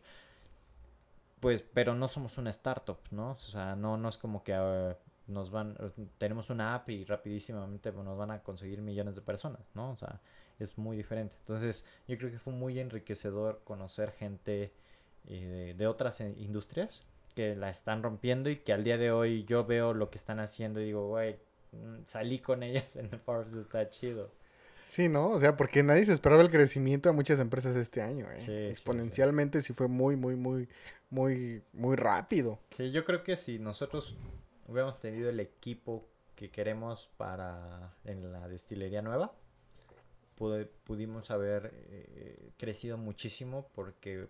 pues, pero no somos una startup, ¿no? O sea, no, no es como que ah, nos van, tenemos una app y rapidísimamente nos van a conseguir millones de personas, ¿no? O sea, es muy diferente. Entonces, yo creo que fue muy enriquecedor conocer gente eh, de otras eh, industrias que la están rompiendo y que al día de hoy yo veo lo que están haciendo y digo, güey, mm, salí con ellas en el Forbes, está chido. Sí, ¿no? O sea, porque nadie se esperaba el crecimiento de muchas empresas este año, ¿eh? Exponencialmente sí, fue muy, muy, muy, muy, muy rápido. Sí, yo creo que si nosotros hubiéramos tenido el equipo que queremos para en la destilería nueva, pudimos haber eh, crecido muchísimo porque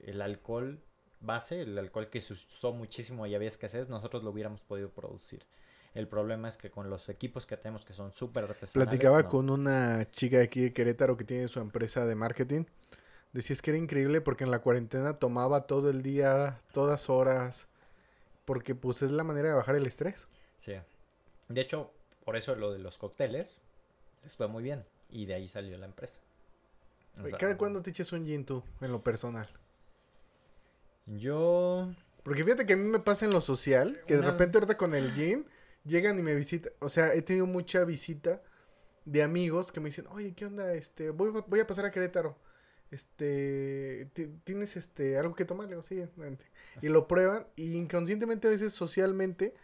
el alcohol base, el alcohol que se usó muchísimo y había escasez, nosotros lo hubiéramos podido producir. El problema es que con los equipos que tenemos que son súper artesanales... Platicaba con una chica aquí de Querétaro que tiene su empresa de marketing. Decías que era increíble porque en la cuarentena tomaba todo el día, todas horas, porque pues es la manera de bajar el estrés. Sí. De hecho, por eso lo de los cócteles les fue muy bien y de ahí salió la empresa. ¿Cada cuándo te echas un gin tú, en lo personal? Yo. Porque fíjate que a mí me pasa en lo social, que de repente ahorita con el gym llegan y me visitan. O sea, he tenido mucha visita de amigos que me dicen, oye, ¿qué onda? Este, voy, voy a pasar a Querétaro. Este, ¿tienes este algo que tomar? Le digo, sí, Y lo prueban y inconscientemente a veces socialmente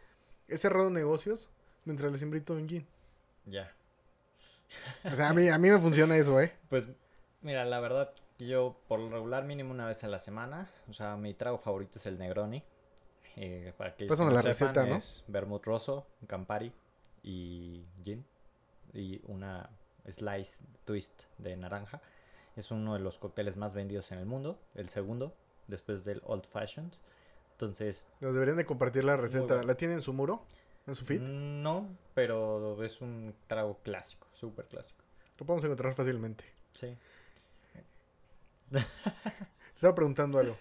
he cerrado negocios mientras les invito un gin. Ya. O sea, a mí, a mí me funciona eso, ¿eh? Pues, mira, la verdad, yo por lo regular mínimo una vez a la semana. O sea, mi trago favorito es el Negroni. Eh, para que la receta, ¿no? Es vermouth rosso, Campari y gin. Y una slice twist de naranja. Es uno de los cócteles más vendidos en el mundo, el segundo, después del Old Fashioned. Entonces... Nos deberían de compartir la receta. ¿La tiene en su muro? ¿En su feed? No, pero es un trago clásico, súper clásico. Lo podemos encontrar fácilmente. Sí. estaba preguntando algo.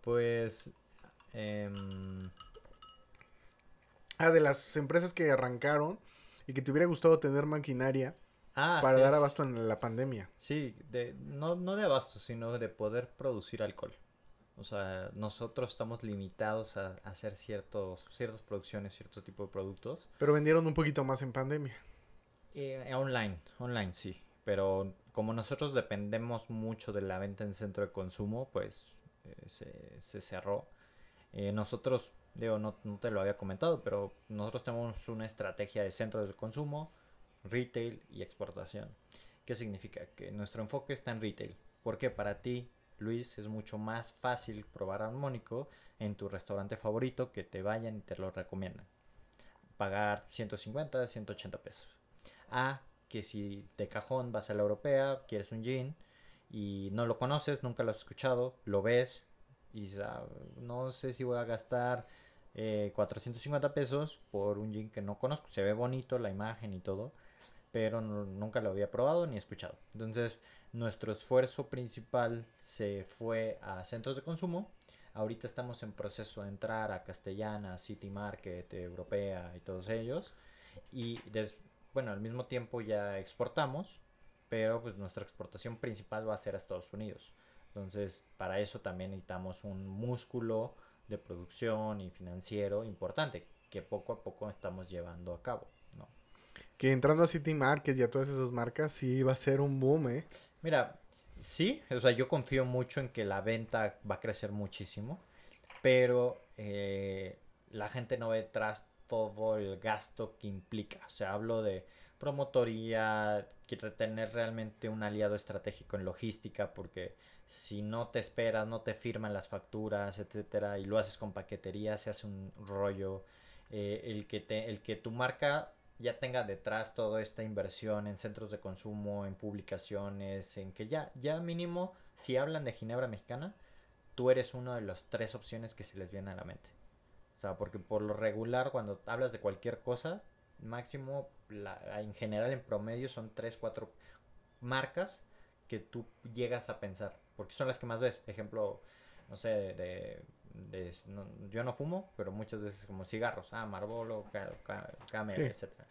Pues... Em, ah, de las empresas que arrancaron y que te hubiera gustado tener maquinaria ah, para dar abasto en la pandemia. Sí, de, no, no de abasto, sino de poder producir alcohol. O sea, nosotros estamos limitados a, hacer ciertos, ciertas producciones, cierto tipo de productos. Pero vendieron un poquito más en pandemia. Eh, online, online sí. Pero como nosotros dependemos mucho de la venta en centro de consumo, pues eh, se, cerró. Eh, nosotros, digo, no, no, te lo había comentado, pero nosotros tenemos una estrategia de centro de consumo, retail y exportación. ¿Qué significa? Que nuestro enfoque está en retail. Porque para ti Luis, es mucho más fácil probar armónico en tu restaurante favorito que te vayan y te lo recomiendan. Pagar 150, 180 pesos. A que si de cajón vas a la europea, quieres un gin y no lo conoces, nunca lo has escuchado, lo ves y no sé si voy a gastar 450 eh, pesos por un gin que no conozco. Se ve bonito la imagen y todo, pero nunca lo había probado ni escuchado. Entonces, nuestro esfuerzo principal se fue a centros de consumo. Ahorita estamos en proceso de entrar a Castellana, City Market, Europea y todos ellos. Y bueno, al mismo tiempo ya exportamos, pero pues nuestra exportación principal va a ser a Estados Unidos. Entonces, para eso también necesitamos un músculo de producción y financiero importante que poco a poco estamos llevando a cabo, ¿no? Que entrando a City Market y a todas esas marcas sí va a ser un boom, ¿eh? Mira, sí, o sea, yo confío mucho en que la venta va a crecer muchísimo, pero eh, la gente no ve detrás todo el gasto que implica. O sea, hablo de promotoría, tener realmente un aliado estratégico en logística, porque si no te esperas, no te firman las facturas, etcétera, y lo haces con paquetería, se hace un rollo. Eh, el, que te, el que tu marca ya tenga detrás toda esta inversión en centros de consumo, en publicaciones, en que ya, ya mínimo, si hablan de Ginebra mexicana, tú eres una de las tres opciones que se les viene a la mente. O sea, porque por lo regular, cuando hablas de cualquier cosa, máximo, la, en general, en promedio, son tres, cuatro marcas que tú llegas a pensar. Porque son las que más ves. Ejemplo, no sé, de, yo no fumo, pero muchas veces como cigarros, ah, Marlboro, Camel, etcétera.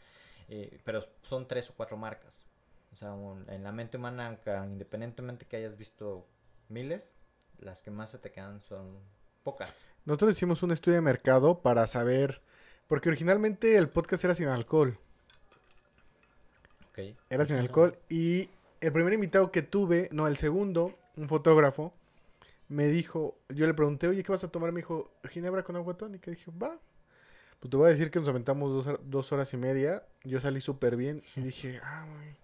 Eh, pero son tres o cuatro marcas. O sea, en la mente humana, independientemente que hayas visto miles, las que más se te quedan son pocas. Nosotros hicimos un estudio de mercado para saber, porque originalmente el podcast era sin alcohol. Okay. Era sin alcohol y el primer invitado que tuve, no, el segundo, un fotógrafo, me dijo, yo le pregunté, oye, ¿qué vas a tomar? Me dijo, Ginebra con agua tónica. Y dije, va. Pues te voy a decir que nos aventamos dos, horas y media. Yo salí súper bien y dije, ah, güey.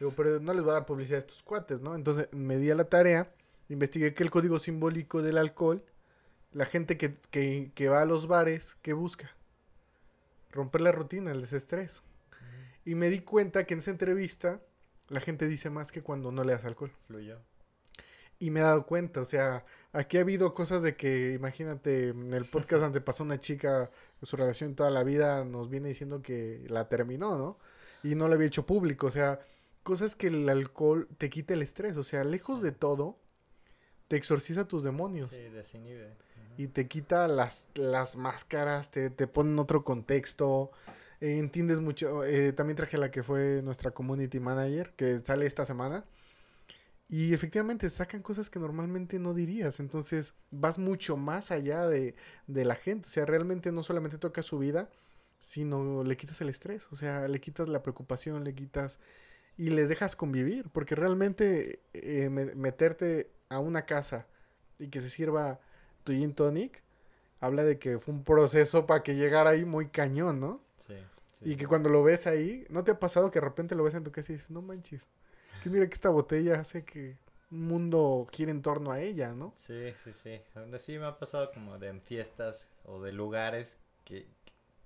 Digo, pero no les voy a dar publicidad a estos cuates, ¿no? Entonces me di a la tarea, investigué que el código simbólico del alcohol, la gente que, que, que va a los bares, ¿qué busca? Romper la rutina, el desestrés. Y me di cuenta que en esa entrevista la gente dice más que cuando no le das alcohol. Fluyó. Y me he dado cuenta, o sea, aquí ha habido cosas de que, imagínate, en el podcast antepasó una chica, su relación toda la vida nos viene diciendo que la terminó, ¿no? Y no la había hecho público, o sea, cosas que el alcohol te quita el estrés, o sea, lejos de todo, te exorciza tus demonios. Sí, desinhibe. Y te quita las, las máscaras, te, te pone en otro contexto, eh, entiendes mucho. Eh, también traje la que fue nuestra community manager, que sale esta semana. Y efectivamente sacan cosas que normalmente no dirías. Entonces vas mucho más allá de, de, la gente. O sea, realmente no solamente toca su vida, sino le quitas el estrés. O sea, le quitas la preocupación, le quitas... Y les dejas convivir. Porque realmente eh, meterte a una casa y que se sirva tu gin tonic, habla de que fue un proceso para que llegara ahí muy cañón, ¿no? Sí. y que cuando lo ves ahí, ¿no te ha pasado que de repente lo ves en tu casa y dices, no manches? que mira que esta botella hace que un mundo gire en torno a ella, ¿no? Sí, sí, sí. Sí me ha pasado como de en fiestas o de lugares que,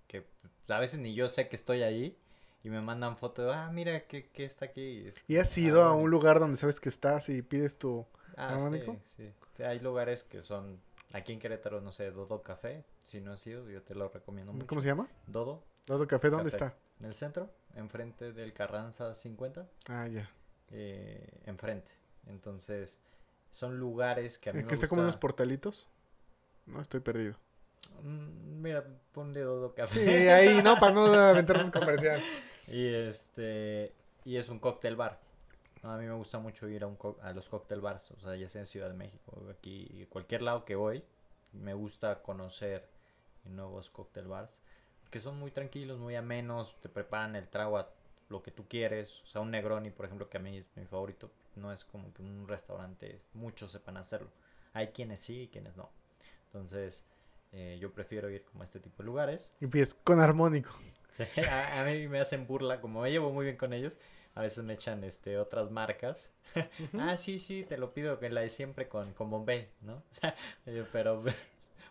que a veces ni yo sé que estoy ahí y me mandan foto de, ah, mira, ¿qué, qué está aquí? ¿Y has ido a un lugar donde sabes que estás y pides tu ah? Sí, sí. Hay lugares que son, aquí en Querétaro, no sé, Dodo Café, si no has ido, yo te lo recomiendo mucho. ¿Cómo se llama? Dodo. Dodo Café, ¿dónde está? En el centro, enfrente del Carranza 50. Ah, ya. Eh, enfrente. Entonces, son lugares que a mí me ¿Que está como unos portalitos? No, estoy perdido. Mm, mira, ponle Dodo Café. Sí, ahí, ¿no? Para no aventarnos comercial. Y este, y es un cóctel bar. A mí me gusta mucho ir a, un a los cóctel bars, o sea, ya sea en Ciudad de México, aquí, cualquier lado que voy, me gusta conocer nuevos cóctel bars, que son muy tranquilos, muy amenos, te preparan el trago a lo que tú quieres, o sea, un Negroni, por ejemplo, que a mí es mi favorito, no es como que un restaurante, muchos sepan hacerlo. Hay quienes sí y quienes no. Entonces, eh, yo prefiero ir como a este tipo de lugares. Y pies con armónico. Sí, a, mí me hacen burla, como me llevo muy bien con ellos, a veces me echan este otras marcas. ah, sí, sí, te lo pido que la de siempre con, con Bombay, ¿no? Eh, pero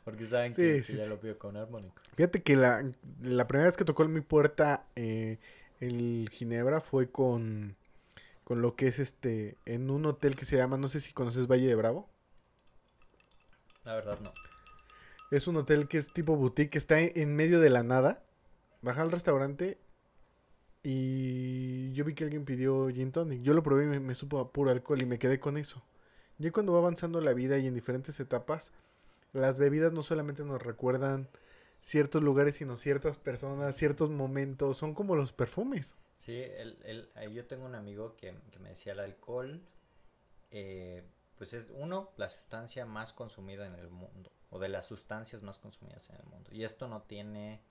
porque saben que, ya lo pido con armónico. Fíjate que la, la primera vez que tocó en mi puerta eh, el Ginebra fue con, con lo que es este, en un hotel que se llama, no sé si conoces Valle de Bravo. La verdad no. Es un hotel que es tipo boutique, que está en medio de la nada. Baja al restaurante y yo vi que alguien pidió gin tonic. Yo lo probé y me, supo a puro alcohol y me quedé con eso. Ya cuando va avanzando la vida y en diferentes etapas, las bebidas no solamente nos recuerdan ciertos lugares, sino ciertas personas, ciertos momentos. Son como los perfumes. Sí, el, el, eh, yo tengo un amigo que, que me decía el alcohol, eh, pues es uno, la sustancia más consumida en el mundo, o de las sustancias más consumidas en el mundo. Y esto no tiene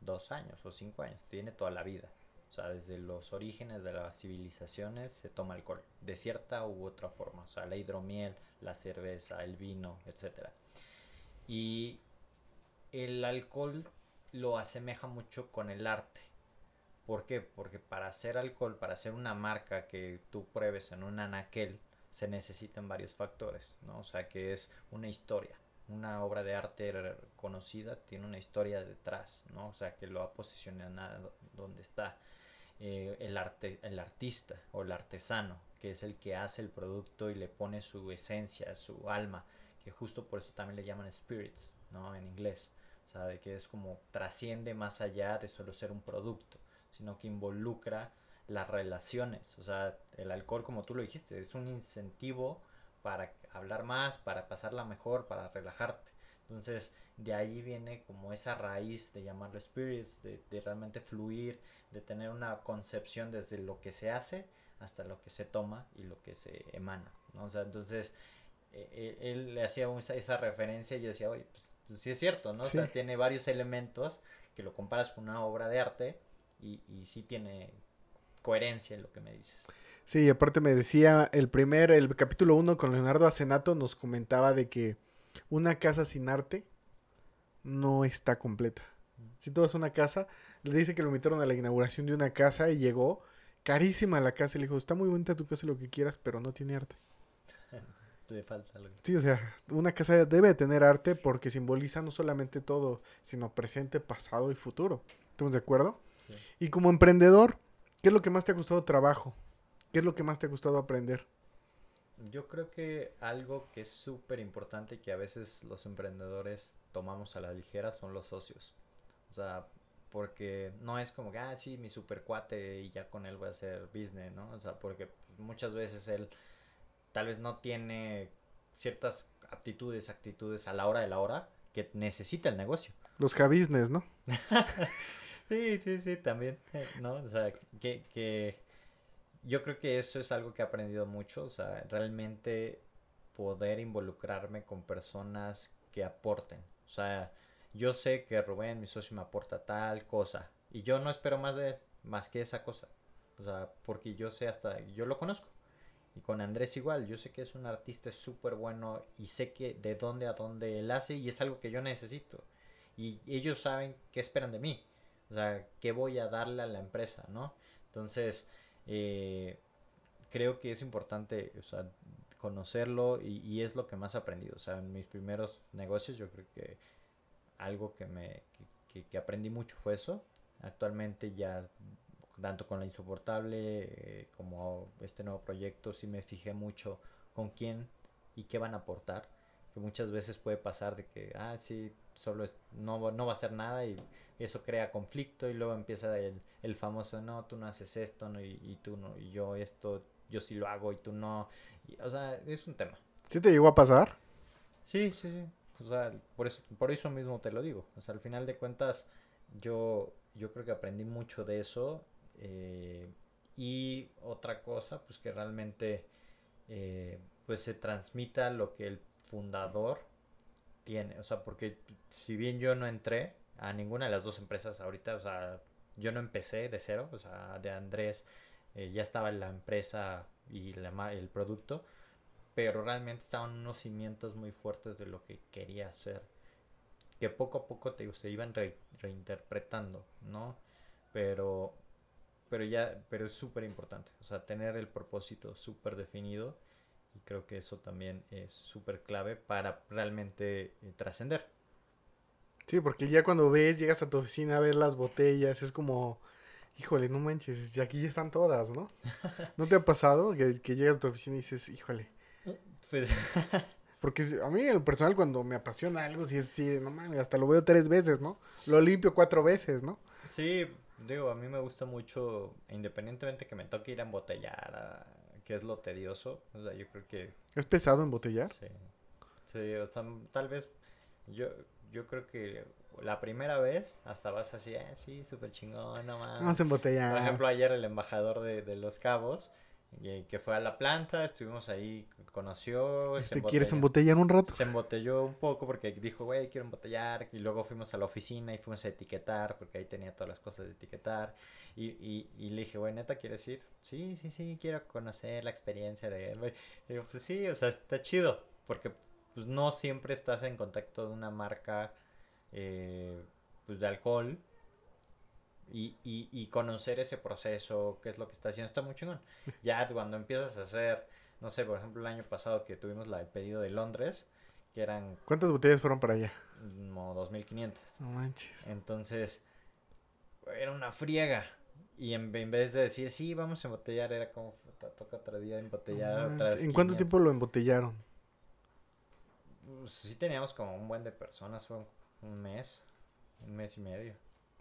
dos años o cinco años, tiene toda la vida. O sea, desde los orígenes de las civilizaciones se toma alcohol, de cierta u otra forma. O sea, la hidromiel, la cerveza, el vino, etc. Y el alcohol lo asemeja mucho con el arte. ¿Por qué? Porque para hacer alcohol, para hacer una marca que tú pruebes en un anaquel, se necesitan varios factores, ¿no? O sea, que es una historia. Una obra de arte conocida tiene una historia detrás, ¿no? O sea, que lo ha posicionado donde está. Eh, el, arte, el artista o el artesano, que es el que hace el producto y le pone su esencia, su alma, que justo por eso también le llaman spirits, ¿no? En inglés. O sea, de que es como trasciende más allá de solo ser un producto, sino que involucra las relaciones. O sea, el alcohol, como tú lo dijiste, es un incentivo para hablar más, para pasarla mejor, para relajarte. Entonces, de ahí viene como esa raíz de llamarlo spirits, de, realmente fluir, de tener una concepción desde lo que se hace hasta lo que se toma y lo que se emana, ¿no? O sea, entonces, e, e, él, le hacía esa, referencia y yo decía, oye, pues, pues, sí es cierto, ¿no? O sea, tiene varios elementos que lo comparas con una obra de arte y, y sí tiene coherencia en lo que me dices. Sí, aparte me decía, el primer, el capítulo 1 con Leonardo Acenato nos comentaba de que una casa sin arte no está completa. Si todo es una casa, le dice que lo invitaron a la inauguración de una casa y llegó carísima la casa y le dijo, está muy bonita tu casa, lo que quieras, pero no tiene arte. Le falta algo. Sí, o sea, una casa debe tener arte porque simboliza no solamente todo, sino presente, pasado y futuro. ¿Estamos de acuerdo? Y como emprendedor, ¿qué es lo que más te ha gustado trabajo? ¿Qué es lo que más te ha gustado aprender? Yo creo que algo que es súper importante y que a veces los emprendedores tomamos a la ligera son los socios. O sea, porque no es como que, ah, sí, mi super cuate y ya con él voy a hacer business, ¿no? O sea, porque muchas veces él tal vez no tiene ciertas aptitudes, actitudes a la hora de la hora que necesita el negocio. Los business, ¿no? sí, sí, sí, también, ¿no? O sea, que, que yo creo que eso es algo que he aprendido mucho, o sea, realmente poder involucrarme con personas que aporten. O sea, yo sé que Rubén, mi socio, me aporta tal cosa y yo no espero más de él, más que esa cosa. O sea, porque yo sé hasta, yo lo conozco. Y con Andrés igual, yo sé que es un artista súper bueno y sé que de dónde a dónde él hace y es algo que yo necesito. Y ellos saben qué esperan de mí. O sea, qué voy a darle a la empresa, ¿no? Entonces, eh, creo que es importante o sea, conocerlo y, es lo que más he aprendido. O sea, en mis primeros negocios yo creo que algo que me que, aprendí mucho fue eso. Actualmente ya tanto con la insoportable eh, como este nuevo proyecto, sí me fijé mucho con quién y qué van a aportar. Que muchas veces puede pasar de que, ah, sí, solo es, no, no va a hacer nada y eso crea conflicto y luego empieza el, el famoso, no, tú no haces esto, no, y, y, tú no, y yo esto, yo sí lo hago y tú no. Y, o sea, es un tema. ¿Sí te llegó a pasar? Sí, sí, sí. O sea, por eso, por eso mismo te lo digo. O sea, al final de cuentas, yo, yo creo que aprendí mucho de eso. Eh, y otra cosa, pues que realmente eh, pues se transmita lo que el fundador O sea, porque si bien yo no entré a ninguna de las dos empresas ahorita, o sea, yo no empecé de cero, o sea, de Andrés eh, ya estaba la empresa y la, el producto, pero realmente estaban unos cimientos muy fuertes de lo que quería hacer, que poco a poco te, se iban re, reinterpretando, ¿no? Pero, pero ya, pero es súper importante, o sea, tener el propósito súper definido y creo que eso también es súper clave para realmente eh, trascender. Sí, porque ya cuando ves, llegas a tu oficina a ver las botellas, es como, híjole, no manches, y aquí ya están todas, ¿no? ¿No te ha pasado que, que llegas a tu oficina y dices, híjole? Pues porque a mí en lo personal cuando me apasiona algo, si es así, no mames, hasta lo veo tres veces, ¿no? Lo limpio cuatro veces, ¿no? Sí, digo, a mí me gusta mucho, independientemente que me toque ir a embotellar, a, que es lo tedioso, o sea, yo creo que... ¿Es pesado embotellar? Sí, sí, o sea, tal vez yo, yo creo que la primera vez hasta vas así, eh, sí, súper chingón, no mames. Vamos a embotellar. Por ejemplo, ayer el embajador de, de Los Cabos, y, que fue a la planta, estuvimos ahí, conoció. ¿Este quieres embotellar un rato? Se embotelló un poco porque dijo, güey, quiero embotellar. Y luego fuimos a la oficina y fuimos a etiquetar, porque ahí tenía todas las cosas de etiquetar. Y, y, y le dije, güey, neta, ¿quieres ir? Sí, sí, sí, quiero conocer la experiencia de él. Y digo, pues sí, o sea, está chido, porque pues no siempre estás en contacto de una marca eh, pues de alcohol y, y, y, conocer ese proceso, qué es lo que está haciendo, está muy chingón. Ya cuando empiezas a hacer, no sé, por ejemplo, el año pasado que tuvimos la, el pedido de Londres, que eran... ¿Cuántas botellas fueron para allá? Como 2500. No manches. Entonces, era una friega. Y en, en, vez de decir, sí, vamos a embotellar, era como, toca otro día embotellar. No ¿En cuánto tiempo lo embotellaron? Pues, sí teníamos como un buen de personas, fue un mes, un mes y medio.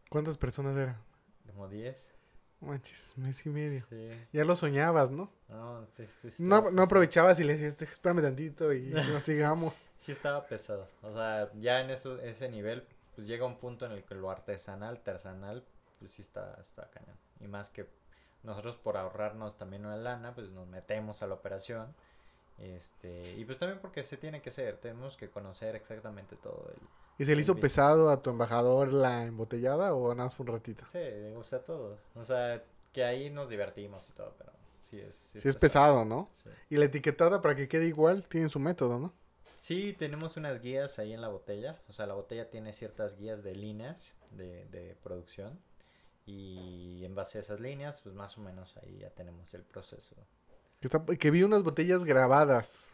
¿Cuántas personas eran? Como 10. Manches, mes y medio. Sí. Ya lo soñabas, ¿no? No, sí, sí, sí, no, no aprovechabas y le decías, espérame tantito y nos sigamos. sí estaba pesado. O sea, ya en eso, ese nivel, pues llega un punto en el que lo artesanal, artesanal, pues sí está, está cañón. Y más que nosotros por ahorrarnos también una lana, pues nos metemos a la operación. Este, y pues también porque se tiene que ser, tenemos que conocer exactamente todo el, ¿Y se le hizo pesado a tu embajador la embotellada o nada más fue un ratito? Sí, me gusta a todos. O sea, que ahí nos divertimos y todo, pero sí es. Sí, sí es, pesado, pesado ¿no? Sí. Y la etiquetada para que quede igual tiene su método, ¿no? Sí, tenemos unas guías ahí en la botella. O sea, la botella tiene ciertas guías de líneas de, de producción. Y en base a esas líneas, pues más o menos ahí ya tenemos el proceso. Que, está, que vi unas botellas grabadas.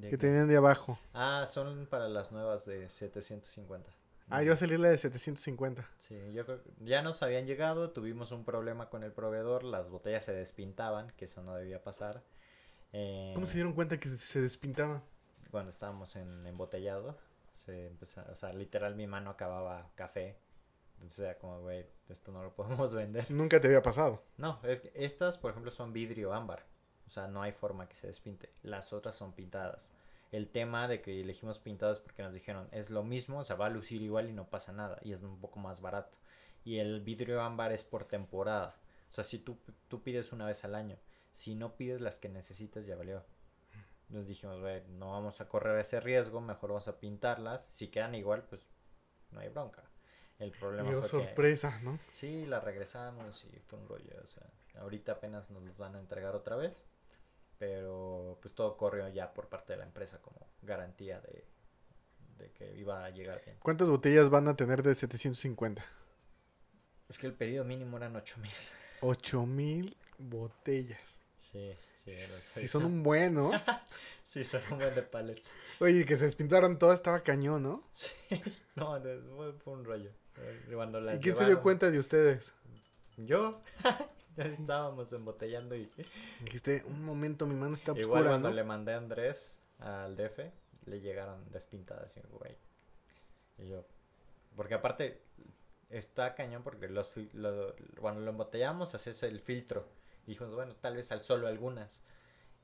Que, tenían de abajo. Ah, son para las nuevas de 750. Ah, iba a salir la de 750. Sí, yo creo ya nos habían llegado, tuvimos un problema con el proveedor, las botellas se despintaban, que eso no debía pasar. Eh, ¿Cómo se dieron cuenta que se, se despintaban? Cuando estábamos en embotellado, se empezó, o sea, literal mi mano acababa café. Entonces era como, güey, esto no lo podemos vender. Nunca te había pasado. No, es que estas, por ejemplo, son vidrio ámbar. O sea, no hay forma que se despinte. Las otras son pintadas. El tema de que elegimos pintadas porque nos dijeron es lo mismo, o sea, va a lucir igual y no pasa nada. Y es un poco más barato. Y el vidrio ámbar es por temporada. O sea, si tú, tú pides una vez al año, si no pides las que necesitas, ya valió. Nos dijimos, no vamos a correr ese riesgo, mejor vamos a pintarlas. Si quedan igual, pues no hay bronca. El problema Dio fue sorpresa, que, ¿no? Sí, la regresamos y fue un rollo. O sea, ahorita apenas nos las van a entregar otra vez pero pues todo corrió ya por parte de la empresa como garantía de, de, que iba a llegar bien. ¿Cuántas botellas van a tener de 750? Es que el pedido mínimo eran 8000. 8000 botellas. Sí, sí. Sí, son un buen, ¿no? sí, son un buen de pallets. Oye, que se despintaron todas estaba cañón, ¿no? Sí, no, fue un rollo. ¿Y quién se dio cuenta de ustedes? yo. ya estábamos embotellando y... Dijiste, un momento, mi mano está oscura, Igual cuando ¿no? le mandé a Andrés al DF, le llegaron despintadas y güey. Y yo, porque aparte está cañón porque los lo- cuando lo embotellamos haces el filtro. Y dijimos, bueno, tal vez al solo algunas.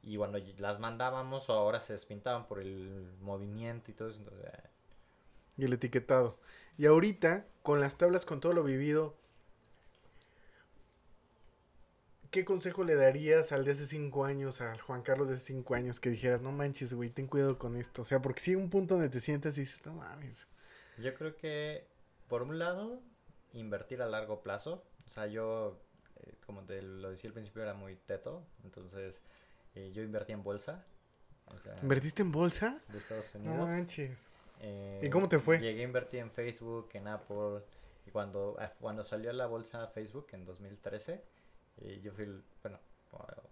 Y cuando las mandábamos o ahora se despintaban por el movimiento y todo eso. Entonces, Y el etiquetado. Y ahorita, con las tablas, con todo lo vivido, ¿qué consejo le darías al de hace cinco años, al Juan Carlos de hace cinco años, que dijeras, no manches, güey, ten cuidado con esto? O sea, porque si un punto donde te sientas y dices, no mames. Yo creo que, por un lado, invertir a largo plazo. O sea, yo, eh, como te lo decía al principio, era muy teto. Entonces, eh, yo invertí en bolsa. O sea, ¿Invertiste en bolsa? de Estados No Unidos. manches. Eh, ¿Y cómo te fue? Llegué a invertir en Facebook, en Apple. Y cuando, cuando salió la bolsa Facebook en 2013, eh, yo fui, el- bueno, bueno,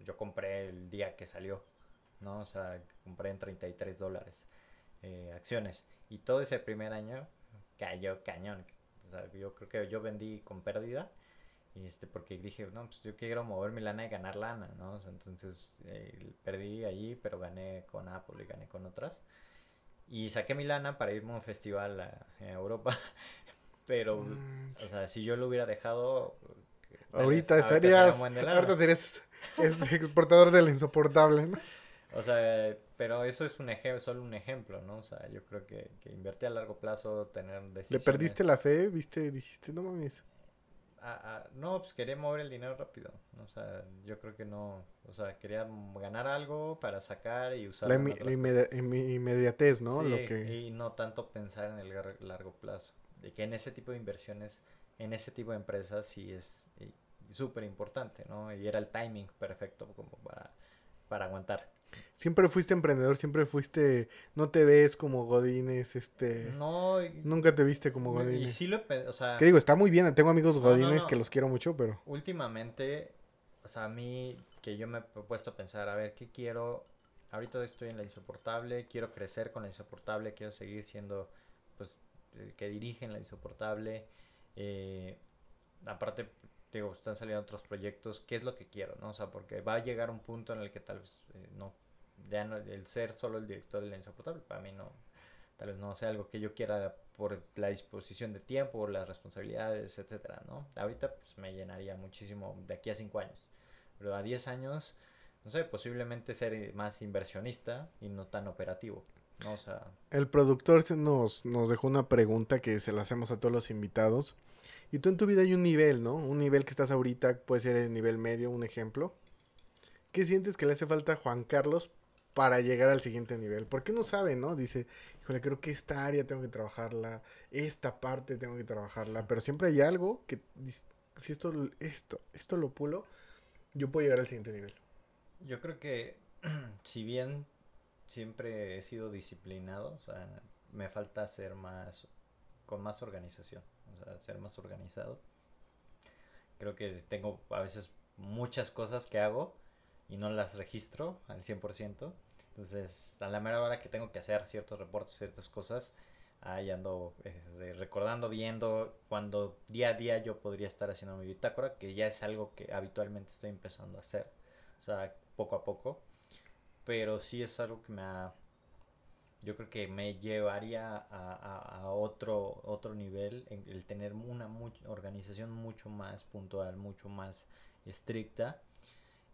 yo compré el día que salió, ¿no? O sea, compré en 33 dólares eh, acciones. Y todo ese primer año cayó cañón. O sea, yo creo que yo vendí con pérdida. Y este, porque dije, no, pues yo quiero mover mi lana y ganar lana, ¿no? O sea, entonces eh, perdí allí, pero gané con Apple y gané con otras. Y saqué mi lana para irme a un festival a, a Europa. Pero, Mm, o sea, si yo lo hubiera dejado. Ahorita vez estarías, de ahorita serías es exportador del insoportable, ¿no? O sea, pero eso es un ejemplo, solo un ejemplo, ¿no? O sea, yo creo que, que invertir a largo plazo, tener Le decisiones. perdiste la fe, viste, dijiste, no mames. Ah, ah, no, pues quería mover el dinero rápido. O sea, yo creo que no. O sea, quería ganar algo para sacar y La, en inme- otras la inmedi- inme- inmediatez, ¿no? Lo que... y no tanto pensar en el largo plazo. De que en ese tipo de inversiones, en ese tipo de empresas sí es súper importante, ¿no? Y era el timing perfecto como para, para aguantar. Siempre fuiste emprendedor, siempre fuiste, no te ves como Godines, este, No, y, nunca te viste como y Godines. sí lo, o sea, Que digo, está muy bien, tengo amigos No, no, Godines no. que los quiero mucho, pero últimamente, o sea, a mí que yo me he puesto a pensar, a ver, ¿qué quiero? Ahorita estoy en la insoportable, quiero crecer con la insoportable, quiero seguir siendo, pues, el que dirige en la insoportable. eh, aparte, digo, están saliendo otros proyectos, ¿qué es lo que quiero, no? O sea, porque va a llegar un punto en el que tal vez eh, no, ya no, el ser solo el director de la insoportable, para mí no, tal vez no sea algo que yo quiera por la disposición de tiempo, las responsabilidades, etcétera, ¿no? Ahorita pues me llenaría muchísimo de aquí a 5 años, pero a 10 años, no sé, posiblemente ser más inversionista y no tan operativo. O sea, el productor nos, nos dejó una pregunta que se la hacemos a todos los invitados. Y tú en tu vida hay un nivel, ¿no? Un nivel que estás ahorita, puede ser el nivel medio, un ejemplo. ¿Qué sientes que le hace falta a Juan Carlos para llegar al siguiente nivel? Porque uno sabe, ¿no? Dice, híjole, creo que esta área tengo que trabajarla, esta parte tengo que trabajarla, pero siempre hay algo que, si esto, esto, esto lo pulo, yo puedo llegar al siguiente nivel. yo creo que si bien siempre he sido disciplinado, o sea, me falta ser más, con más organización, sea, ser más organizado. Creo que tengo a veces muchas cosas que hago y no las registro al 100%. Entonces, a la mera hora que tengo que hacer ciertos reportes, ciertas cosas, ahí ando eh, recordando, viendo, cuando día a día yo podría estar haciendo mi bitácora, que ya es algo que habitualmente estoy empezando a hacer. O sea, poco a poco. Pero sí es algo que me ha... Yo creo que me llevaría a, a- a otro, otro nivel, en el tener una much- organización mucho más puntual, mucho más estricta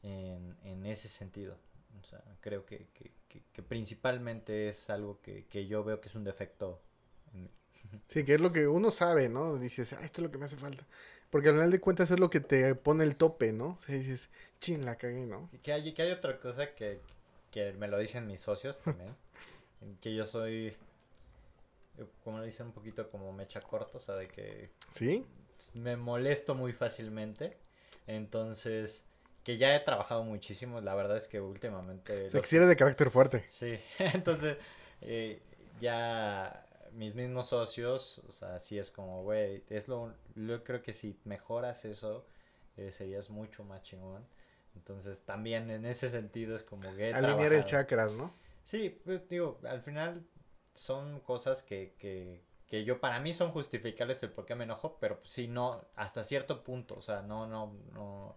en, en ese sentido. O sea, creo que, que- que- que principalmente es algo que, que yo veo que es un defecto. en mí. Sí, que es lo que uno sabe, ¿no? Dices, ah, esto es lo que me hace falta. Porque al final de cuentas es lo que te pone el tope, ¿no? O sea, dices, chin, la cagué, ¿no? Y Que hay, que hay otra cosa que, que me lo dicen mis socios también. que yo soy, eh, como lo dicen, un poquito como mecha corta, o sea, de que ¿Sí? me molesto muy fácilmente. Entonces, que ya he trabajado muchísimo, la verdad es que últimamente... O sea, los- que si eres de carácter fuerte. Sí, entonces eh, ya mis mismos socios, o sea, sí es como, güey, es lo, yo creo que si mejoras eso, eh, serías mucho más chingón. Entonces también en ese sentido es como que... Alinear el chakras, ¿no? Sí, pues, digo, al final son cosas que, que, que yo para mí son justificables el por qué me enojo, pero sí no, hasta cierto punto, o sea, no, no, no,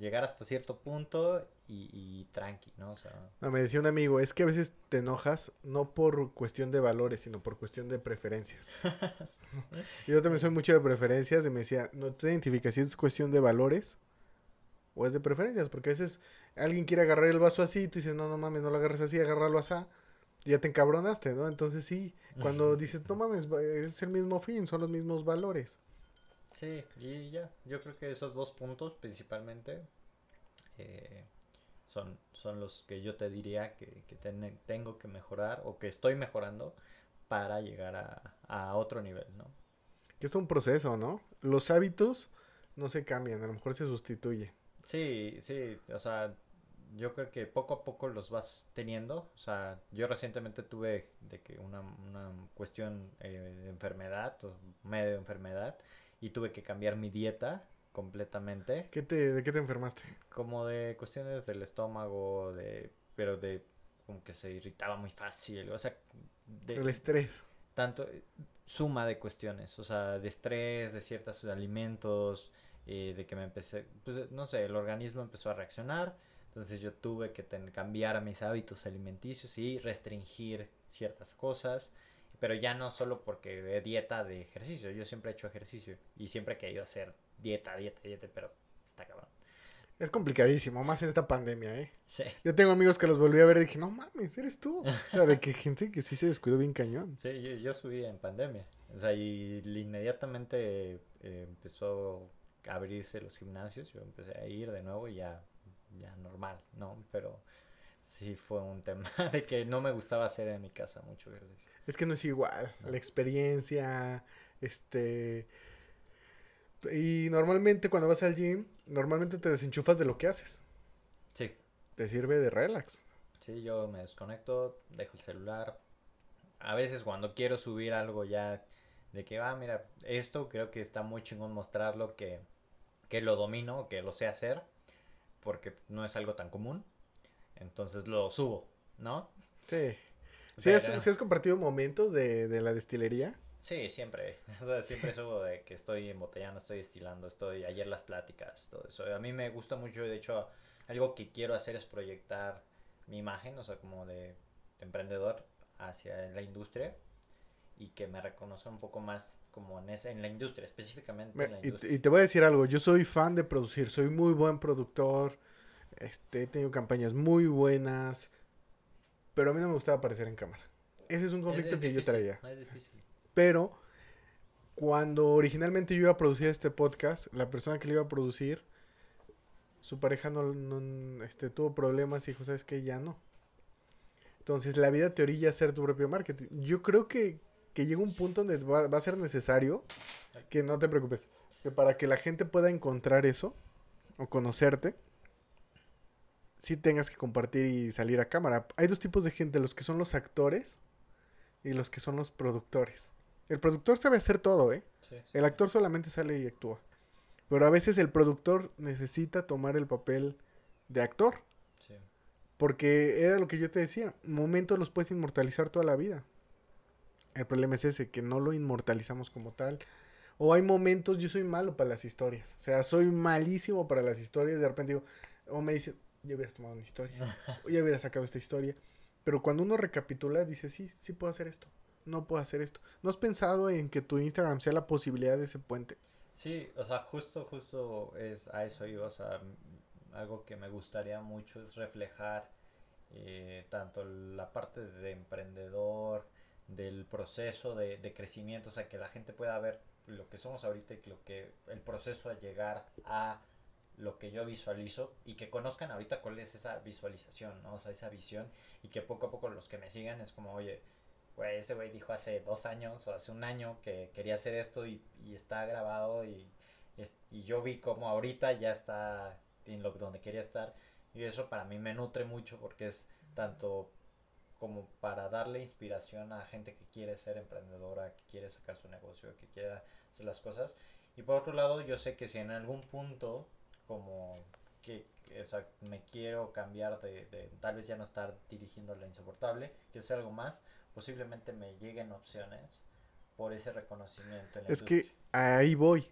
llegar hasta cierto punto y, y tranqui, ¿no? O sea... No, me decía un amigo, es que a veces te enojas no por cuestión de valores, sino por cuestión de preferencias. yo también soy mucho de preferencias y me decía, no te identificas si es cuestión de valores o es de preferencias, porque a veces alguien quiere agarrar el vaso así y tú dices, no, no mames, no lo agarres así, agárralo así ya te encabronaste, ¿no? Entonces sí, cuando dices, no mames, es el mismo fin, son los mismos valores. Sí, y ya, yo creo que esos dos puntos principalmente eh, son, son los que yo te diría que, que tengo que mejorar o que estoy mejorando para llegar a, a otro nivel, ¿no? Que es un proceso, ¿no? Los hábitos no se cambian, a lo mejor se sustituye. Sí, sí, o sea, yo creo que poco a poco los vas teniendo. O sea, yo recientemente tuve de que una, una cuestión eh, de enfermedad, o medio enfermedad, y tuve que cambiar mi dieta completamente. ¿Qué te, ¿De qué te enfermaste? Como de cuestiones del estómago, de pero de como que se irritaba muy fácil, o sea, de, el estrés. Tanto suma de cuestiones, o sea, de estrés, de ciertos alimentos, eh, de que me empecé, pues no sé, el organismo empezó a reaccionar entonces yo tuve que cambiar mis hábitos alimenticios y restringir ciertas cosas, pero ya no solo porque dieta de ejercicio, yo siempre he hecho ejercicio y siempre he querido hacer dieta, dieta, dieta, pero está cabrón. Es complicadísimo, más en esta pandemia, ¿eh? Sí. Yo tengo amigos que los volví a ver y dije, no mames, eres tú. O sea, de que gente que sí se descuidó bien cañón. Sí, yo, yo subí en pandemia. O sea, y inmediatamente eh, empezó a abrirse los gimnasios, yo empecé a ir de nuevo y ya ya normal, ¿no? Pero sí fue un tema de que no me gustaba hacer en mi casa mucho ejercicio. Es que no es igual, la experiencia, este... Y normalmente cuando vas al gym, normalmente te desenchufas de lo que haces. Sí. Te sirve de relax. Sí, yo me desconecto, dejo el celular. A veces cuando quiero subir algo ya de que, ah, mira, esto creo que está muy chingón mostrarlo, que, que lo domino, que lo sé hacer porque no es algo tan común. Entonces lo subo, ¿no? Sí. ¿Sí, has, compartido momentos de, de, la destilería? Sí, siempre. O sea, siempre subo de que estoy embotellando, estoy destilando, estoy ayer las pláticas, todo eso. A mí me gusta mucho, de hecho, algo que quiero hacer es proyectar mi imagen, o sea, como de, emprendedor hacia la industria y que me reconozca un poco más como en, esa, en la industria, específicamente en la industria. Y, te voy a decir algo, yo soy fan de producir, soy muy buen productor, este, he tenido campañas muy buenas, pero a mí no me gustaba aparecer en cámara. Ese es un conflicto que yo traía. Es difícil. Pero cuando originalmente yo iba a producir este podcast, la persona que lo iba a producir, su pareja no, no este, tuvo problemas y dijo, ¿sabes qué? Ya no. Entonces la vida te orilla a hacer tu propio marketing. Yo creo que, que llega un punto donde va, a ser necesario que no te preocupes. Que para que la gente pueda encontrar eso o conocerte, sí tengas que compartir y salir a cámara. Hay dos tipos de gente, los que son los actores y los que son los productores. El productor sabe hacer todo, ¿eh? El actor solamente sale y actúa. Pero a veces el productor necesita tomar el papel de actor. Sí. Porque era lo que yo te decía, momentos los puedes inmortalizar toda la vida. El problema es ese, que no lo inmortalizamos como tal. O hay momentos, yo soy malo para las historias. O sea, soy malísimo para las historias. De repente digo, o me dice, ya hubieras tomado una historia. o ya hubieras sacado esta historia. Pero cuando uno recapitula, dice, sí, sí puedo hacer esto. No puedo hacer esto. ¿No has pensado en que tu Instagram sea la posibilidad de ese puente? Sí, o sea, justo, justo es a eso iba. O sea, algo que me gustaría mucho es reflejar eh, tanto la parte de emprendedor, del proceso de, de, crecimiento, o sea, que la gente pueda ver lo que somos ahorita y lo que el proceso a llegar a lo que yo visualizo y que conozcan ahorita cuál es esa visualización, ¿no? O sea, esa visión y que poco a poco los que me sigan es como, oye, güey, ese güey dijo hace dos años o hace un año que quería hacer esto y, y está grabado y, y yo vi como ahorita ya está en lo donde quería estar y eso para mí me nutre mucho porque es tanto como para darle inspiración a gente que quiere ser emprendedora, que quiere sacar su negocio, que quiere hacer las cosas. Y por otro lado, yo sé que si en algún punto, como que o sea, me quiero cambiar de, de, tal vez ya no estar dirigiendo la insoportable, quiero hacer algo más, posiblemente me lleguen opciones por ese reconocimiento. En la Es que ahí voy.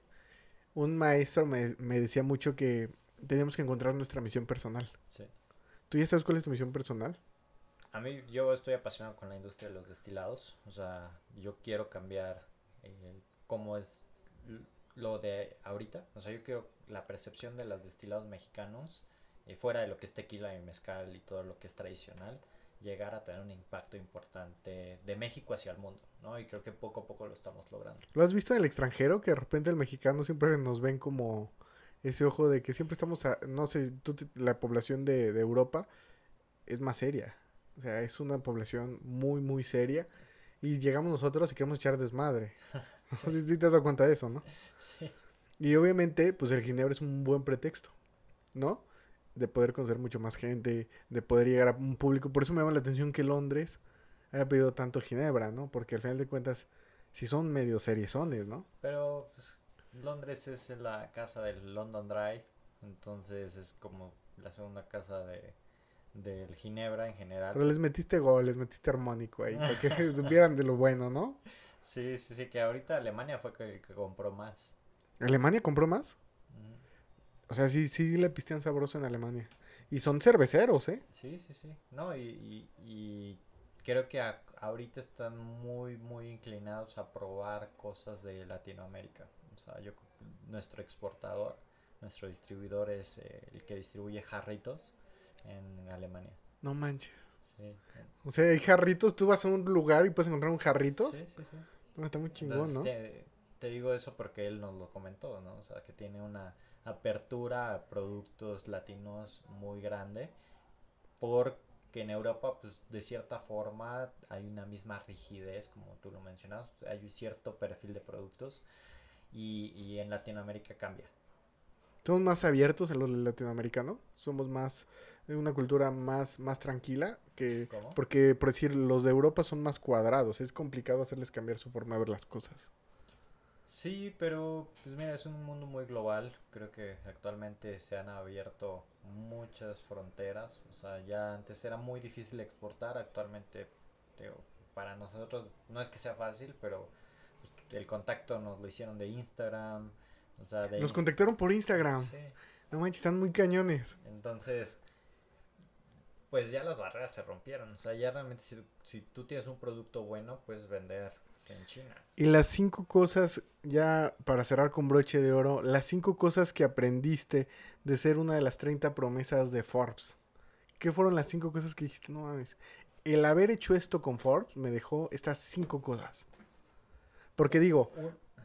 Un maestro me, me decía mucho que tenemos que encontrar nuestra misión personal. Sí. ¿Tú ya sabes cuál es tu misión personal? A mí, yo estoy apasionado con la industria de los destilados. O sea, yo quiero cambiar eh, cómo es lo de ahorita. O sea, yo quiero la percepción de los destilados mexicanos, eh, fuera de lo que es tequila y mezcal y todo lo que es tradicional, llegar a tener un impacto importante de México hacia el mundo, ¿no? Y creo que poco a poco lo estamos logrando. ¿Lo has visto en el extranjero? Que de repente el mexicano siempre nos ven como ese ojo de que siempre estamos, a- no sé, tú la población de Europa es más seria. O sea, es una población muy, muy seria. Y llegamos nosotros y queremos echar desmadre. Sí, sí te has dado cuenta de eso, ¿no? Sí. Y obviamente, pues el ginebra es un buen pretexto, ¿no? De poder conocer mucho más gente, de poder llegar a un público. Por eso me llama la atención que Londres haya pedido tanto ginebra, ¿no? Porque al final de cuentas, si son medio seriezones, ¿no? Pero pues, Londres es la casa del London Dry, entonces es como la segunda casa de del Ginebra en general. Pero les metiste gol, les metiste armónico ahí, para que supieran de lo bueno, ¿no? Sí, sí, sí, que ahorita Alemania fue el que compró más. ¿Alemania compró más? Ujú. O sea, sí, sí le pistean sabroso en Alemania. Y son cerveceros, ¿eh? Sí, sí, sí. No, y, y, y creo que a- ahorita están muy, muy inclinados a probar cosas de Latinoamérica. O sea, yo, nuestro exportador, nuestro distribuidor es eh, el que distribuye jarritos en Alemania. No manches. Sí. O sea, hay jarritos, tú vas a un lugar y puedes encontrar un jarritos. Sí, sí, sí. No, está muy chingón, Entonces, ¿no? te, te digo eso porque él nos lo comentó, ¿no? O sea, que tiene una apertura a productos latinos muy grande porque en Europa, pues, de cierta forma hay una misma rigidez, como tú lo mencionas, hay un cierto perfil de productos y, y en Latinoamérica cambia. Somos más abiertos a lo latinoamericano. Somos más, de una cultura más, más tranquila que... ¿Cómo? Porque, por decir, los de Europa son más cuadrados. Es complicado hacerles cambiar su forma de ver las cosas. Sí, pero pues mira, es un mundo muy global. Creo que actualmente se han abierto muchas fronteras. O sea, ya antes era muy difícil exportar. Actualmente, digo, para nosotros no es que sea fácil, pero pues, el contacto nos lo hicieron de Instagram. O sea, de... Nos contactaron por Instagram. Sí. No manches, están muy cañones. Entonces, pues ya las barreras se rompieron. O sea, ya realmente si, si tú tienes un producto bueno, puedes vender en China. Y las cinco cosas, ya para cerrar con broche de oro, las cinco cosas que aprendiste de ser una de las 30 promesas de Forbes. ¿Qué fueron las cinco cosas que dijiste? No mames. El haber hecho esto con Forbes me dejó estas cinco cosas. Porque digo,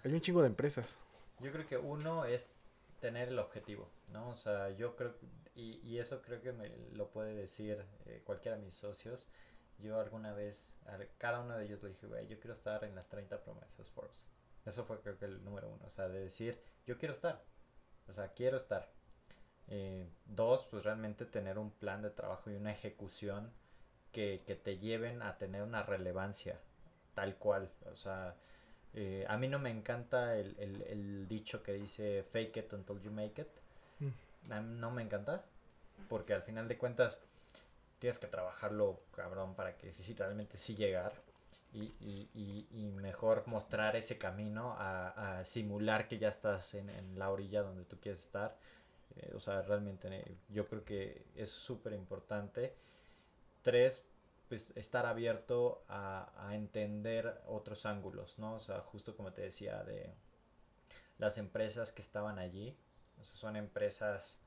hay un chingo de empresas. Yo creo que uno es tener el objetivo, ¿no? O sea, yo creo, y, y eso creo que me lo puede decir eh, cualquiera de mis socios. Yo alguna vez, a cada uno de ellos le dije, güey, yo quiero estar en las 30 promesas Forbes. Eso fue creo que el número uno, o sea, de decir, yo quiero estar, o sea, quiero estar. Eh, dos, pues realmente tener un plan de trabajo y una ejecución que, que te lleven a tener una relevancia tal cual, o sea, eh, a mí no me encanta el, el- el dicho que dice fake it until you make it. Mm. A mí no me encanta. Porque al final de cuentas tienes que trabajarlo, cabrón, para que sí, realmente sí llegar. Y, y- y- y mejor mostrar ese camino a, a simular que ya estás en, en la orilla donde tú quieres estar. Eh, o sea, realmente yo creo que es súper importante. Tres, pues estar abierto a, entender otros ángulos, ¿no? O sea, justo como te decía, de las empresas que estaban allí, o sea, son empresas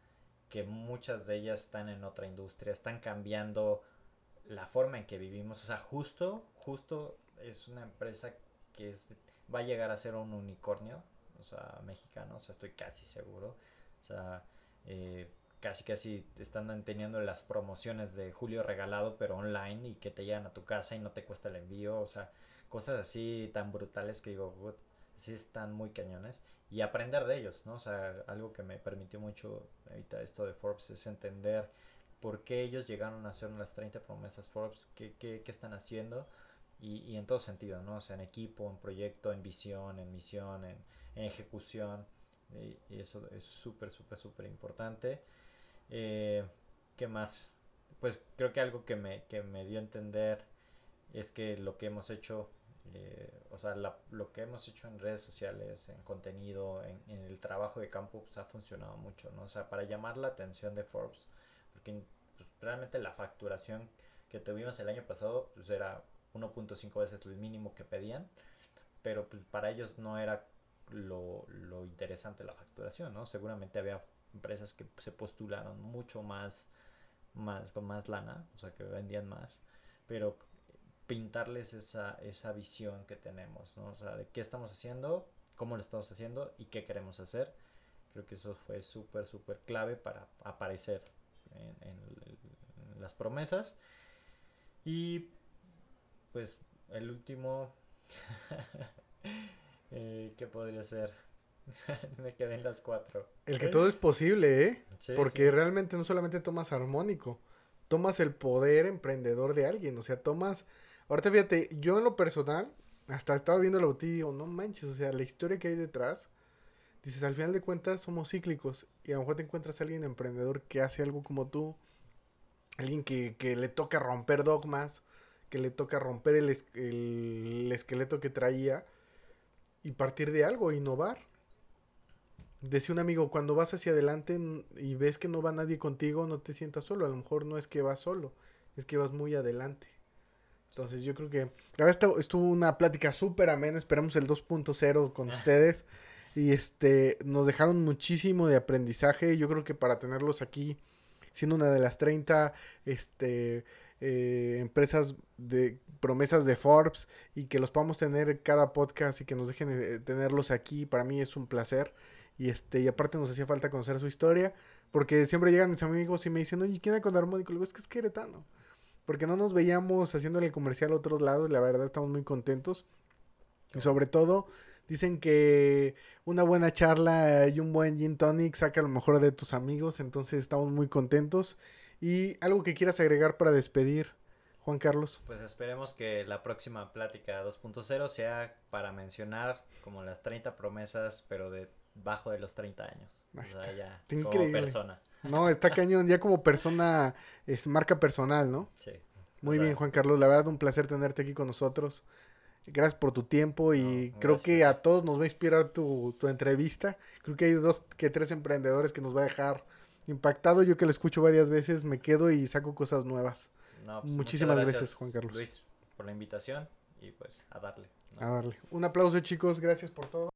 que muchas de ellas están en otra industria, están cambiando la forma en que vivimos, o sea, justo, justo es una empresa que va a llegar a ser un unicornio, o sea, mexicano, o sea, estoy casi seguro, o sea, eh, casi casi están teniendo las promociones de Julio regalado pero online y que te llegan a tu casa y no te cuesta el envío, o sea, cosas así tan brutales que digo, "What?", sí están muy cañones y aprender de ellos, ¿no? O sea, algo que me permitió mucho ahorita esto de Forbes es entender por qué ellos llegaron a hacer las 30 promesas Forbes, qué, qué, qué están haciendo y, y en todo sentido, ¿no? O sea, en equipo, en proyecto, en visión, en misión, en, ejecución y eso es súper, súper, súper importante. Eh, ¿Qué más? Pues creo que algo que me, que me dio a entender es que lo que hemos hecho eh, o sea, lo que hemos hecho en redes sociales, en contenido, en, el trabajo de campo, pues ha funcionado mucho, ¿no? O sea, para llamar la atención de Forbes, porque realmente la facturación que tuvimos el año pasado, pues era 1.5 veces el mínimo que pedían, pero pues para ellos no era lo, lo interesante la facturación, ¿no? Seguramente había empresas que se postularon mucho más, más, con más lana, o sea, que vendían más, pero pintarles esa, esa visión que tenemos, ¿no? O sea, de qué estamos haciendo, cómo lo estamos haciendo y qué queremos hacer. Creo que eso fue súper, súper clave para aparecer en, las promesas. Y pues el último, eh, ¿qué podría ser? Me quedé en las cuatro. El que todo es posible, ¿eh? Porque realmente no solamente tomas armónico, tomas el poder emprendedor de alguien, o sea, tomas Ahorita fíjate, yo en lo personal, hasta estaba viendo la botella y digo, no manches, o sea, la historia que hay detrás, dices, al final de cuentas somos cíclicos y a lo mejor te encuentras a alguien emprendedor que hace algo como tú, alguien que, que le toca romper dogmas, que le toca romper el, el, esqueleto que traía y partir de algo, innovar. Decía un amigo, cuando vas hacia adelante y ves que no va nadie contigo, no te sientas solo. A lo mejor no es que vas solo, es que vas muy adelante. Entonces yo creo que la verdad estuvo una plática súper amena, esperamos el 2.0 con ustedes y este nos dejaron muchísimo de aprendizaje, yo creo que para tenerlos aquí siendo una de las 30 este eh, empresas de promesas de Forbes y que los podamos tener cada podcast y que nos dejen eh, tenerlos aquí, para mí es un placer. Y este, y aparte nos hacía falta conocer su historia, porque siempre llegan mis amigos y me dicen, oye, ¿quién hay con armónico? Le digo, es que es queretano porque no nos veíamos haciéndole el comercial a otros lados, la verdad estamos muy contentos. Y sobre todo, dicen que una buena charla y un buen gin tonic saca lo mejor de tus amigos, entonces estamos muy contentos. Y algo que quieras agregar para despedir, Juan Carlos. Pues esperemos que la próxima plática 2.0 sea para mencionar como las 30 promesas, pero de bajo de los 30 años. O sea, ya como persona. No, está cañón, ya como persona, es marca personal, ¿no? Sí. Muy bien, Juan Carlos, la verdad un placer tenerte aquí con nosotros. Gracias por tu tiempo y creo que a todos nos va a inspirar tu, tu, entrevista. Creo que hay dos que tres emprendedores que nos va a dejar impactado. Yo que lo escucho varias veces me quedo y saco cosas nuevas. Pues, Muchísimas gracias, Juan Carlos. Luis, por la invitación y pues a darle. A darle. Un aplauso chicos, gracias por todo.